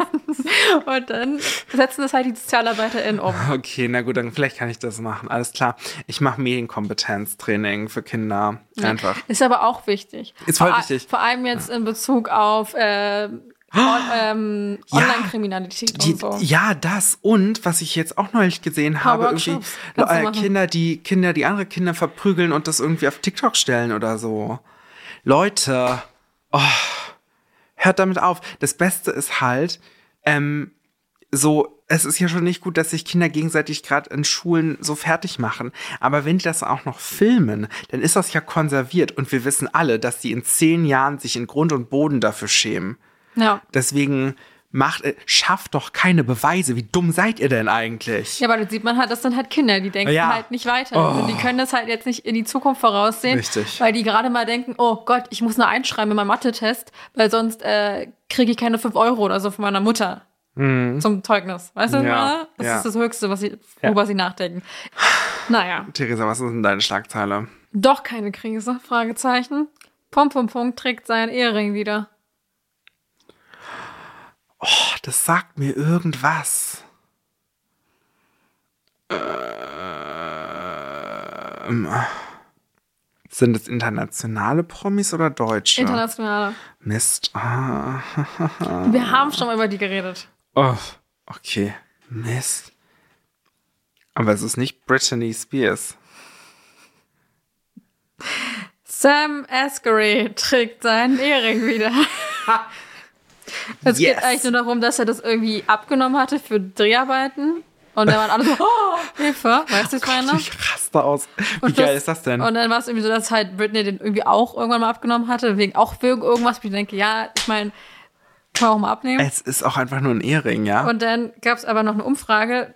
und dann setzen das halt die SozialarbeiterInnen um. Okay, na gut, dann vielleicht kann ich das machen. Alles klar. Ich mache Medienkompetenztraining für Kinder. Einfach. Ist aber auch wichtig. Ist voll vor, wichtig. Vor allem jetzt in Bezug auf äh, ähm, Ja. Online-Kriminalität Die, und so. Ja, das und was ich jetzt auch neulich gesehen habe, irgendwie äh. Kinder, die Kinder, die andere Kinder verprügeln und das irgendwie auf TikTok stellen oder so. Leute, oh, hört damit auf. Das Beste ist halt, ähm, so, es ist ja schon nicht gut, dass sich Kinder gegenseitig gerade in Schulen so fertig machen. Aber wenn die das auch noch filmen, dann ist das ja konserviert. Und wir wissen alle, dass die in zehn Jahren sich in Grund und Boden dafür schämen. Ja. Deswegen macht, äh, schafft doch keine Beweise. Wie dumm seid ihr denn eigentlich? Ja, aber das sieht man halt, das sind halt Kinder, die denken Ja. halt nicht weiter. Oh. Und die können das halt jetzt nicht in die Zukunft voraussehen. Richtig. Weil die gerade mal denken, oh Gott, ich muss eine einschreiben in meinem Mathe-Test, weil sonst äh, kriege ich keine 5 Euro oder so von meiner Mutter zum Zeugnis. Weißt du, Mhm. Ja, meine? das ja. ist das Höchste, was sie, worüber sie nachdenken. Naja, Theresa, was ist denn deine Schlagzeile? doch keine Krise, Fragezeichen. Pum Pum Pum trägt seinen Ehering wieder. Oh, das sagt mir irgendwas. Ähm, sind es internationale Promis oder deutsche? Internationale. Mist. Ah, Wir haben schon mal über die geredet. oh, okay. Mist. Aber es ist nicht Brittany Spears. Sam Asghari trägt seinen Ehering wieder. (laughs) Es Yes. geht eigentlich nur darum, dass er das irgendwie abgenommen hatte für Dreharbeiten. Und dann waren alle so, (laughs) oh, Hilfe, weißt du, was ich meine? Ich raste aus. Wie Und geil das- ist das denn? Und dann war es irgendwie so, dass halt Britney den irgendwie auch irgendwann mal abgenommen hatte, wegen auch für irgendwas. Ich denke, ja, ich meine, kann man auch mal abnehmen. Es ist auch einfach nur ein Ehering, ja? Und dann gab es aber noch eine Umfrage,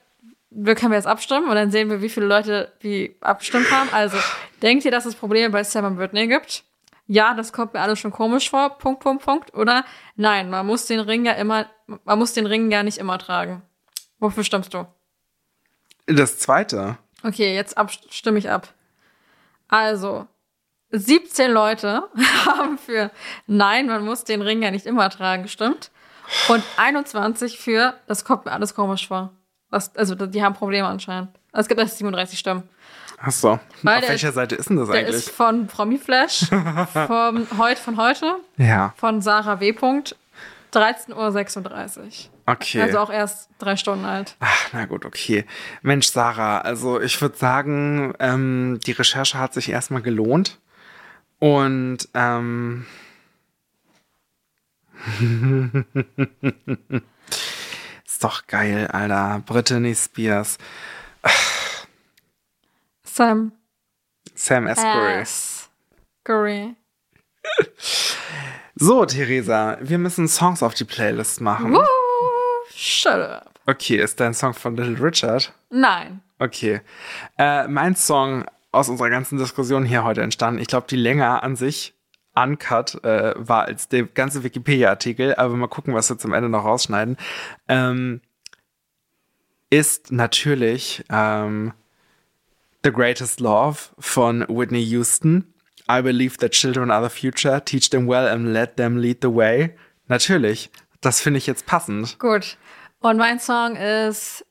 wir können wir jetzt abstimmen und dann sehen wir, wie viele Leute wie abgestimmt haben. Also, denkt ihr, dass es Probleme bei Sam und Britney gibt? Ja, das kommt mir alles schon komisch vor, Punkt, Punkt, Punkt. Oder nein, man muss den Ring ja immer, man muss den Ring ja nicht immer tragen. Wofür stimmst du? Das zweite. Okay, jetzt ab, stimme ich ab. Also, 17 Leute (laughs) haben für Nein, man muss den Ring ja nicht immer tragen, gestimmt. Und 21 für Das kommt mir alles komisch vor. Was, also, die haben Probleme anscheinend. Es gibt erst 37 Stimmen. Ach so. Weil Auf der- welcher Seite ist denn das Der eigentlich? ist von Promiflash, (laughs) vom, heut, von heute, ja, von Sarah W. 13.36 Uhr. okay. Also auch erst drei Stunden alt. Ach, na gut, okay. Mensch, Sarah, also ich würde sagen, ähm, die Recherche hat sich erstmal gelohnt. Und ähm, (laughs) ist doch geil, Alter. Britney Spears. Sam Sam Asbury. Asbury. (laughs) So, Theresa, wir müssen Songs auf die Playlist machen. Woo, shut up. Okay, ist dein Song von Little Richard? Nein. Okay. Äh, mein Song aus unserer ganzen Diskussion hier heute entstanden. Ich glaube, die Länge an sich uncut äh, war als der ganze Wikipedia-Artikel, aber mal gucken, was wir zum Ende noch rausschneiden. Ähm, ist natürlich ähm, The Greatest Love von Whitney Houston. I believe that children are the future. Teach them well and let them lead the way. Natürlich. Das finde ich jetzt passend. Gut. Und mein Song ist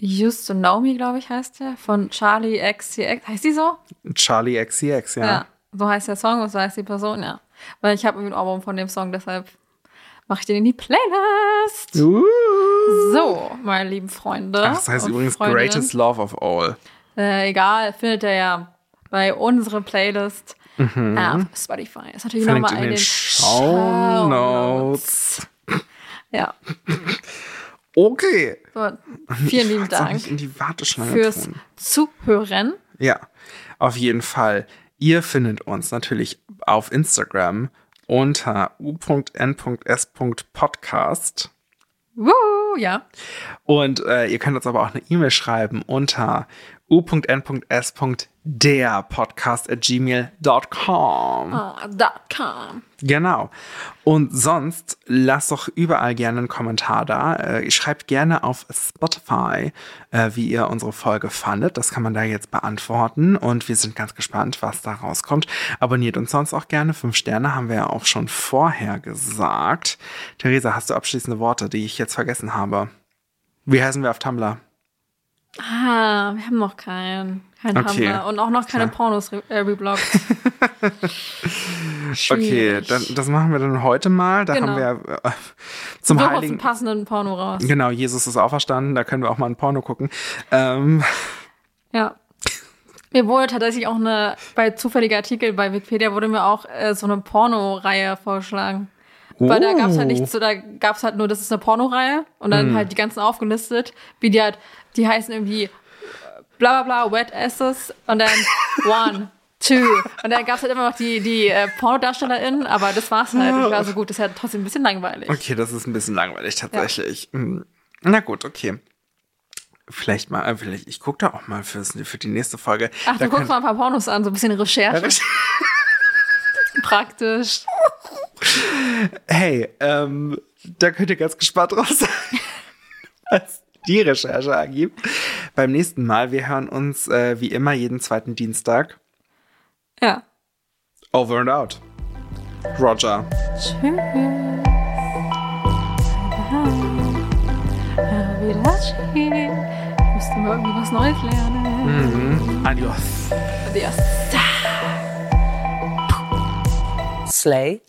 Used to Know Me, glaube ich, heißt der. Von Charlie XCX. Heißt die so? Charlie XCX, ja. Ja. So heißt der Song und so heißt die Person, ja. Weil ich habe ein Album von dem Song, deshalb mache ich den in die Playlist. Uh. So, meine lieben Freunde. Ach, das heißt übrigens Freundinnen. Greatest Love of All. Äh, egal, findet ihr ja bei unserer Playlist auf Spotify. Ist natürlich Mhm. Nochmal in in den Show Notes. Ja, Okay. so, vielen lieben Dank in die fürs tun. Zuhören. Ja, auf jeden Fall. Ihr findet uns natürlich auf Instagram unter u.n.s.podcast. Woo, ja. Und äh, ihr könnt uns aber auch eine E-Mail schreiben unter u.n.s.derpodcast at gmail.com. Ah, com. Genau. Und sonst lasst doch überall gerne einen Kommentar da. Äh, schreibt gerne auf Spotify, äh, wie ihr unsere Folge fandet. Das kann man da jetzt beantworten. Und wir sind ganz gespannt, was da rauskommt. Abonniert uns sonst auch gerne. Fünf Sterne haben wir ja auch schon vorher gesagt. Theresa, hast du abschließende Worte, die ich jetzt vergessen habe? Wie heißen wir auf Tumblr? Ah, wir haben noch keinen. Kein Okay. Tumblr. Und auch noch keine Pornos re äh. (laughs) Okay, dann, das machen wir dann heute mal. Da Genau. haben wir äh, zum einen Heiligen. passenden Porno raus. Genau, Jesus ist auferstanden, da können wir auch mal ein Porno gucken. Ähm, Ja. Mir wurde tatsächlich auch eine, bei zufälliger Artikel bei Wikipedia wurde mir auch äh, so eine Pornoreihe vorgeschlagen. Weil da gab's halt nichts so, da gab's halt nur, das ist eine Pornoreihe und dann Hm. halt die ganzen aufgelistet, wie die halt, die heißen irgendwie äh, bla bla bla, Wet Asses und dann (laughs) One, Two. Und dann gab's halt immer noch die, die äh, PornodarstellerInnen, aber das war's halt. Ich war so gut, das ist ja trotzdem ein bisschen langweilig. okay, das ist ein bisschen langweilig tatsächlich. Hm. Na gut, okay. Vielleicht mal, äh, vielleicht, ich gucke da auch mal fürs, für die nächste Folge. Ach, da du guckst mal ein paar Pornos an, so ein bisschen Recherche, (laughs) praktisch. (laughs) Hey, ähm, da könnt ihr ganz gespannt drauf sein, (laughs) was die Recherche ergibt. Beim nächsten Mal, wir hören uns äh, wie immer jeden zweiten Dienstag. Ja. Over and out. Roger. Tschüss. Ich müsste mal irgendwie was Neues lernen. Adios. Adios. Slay.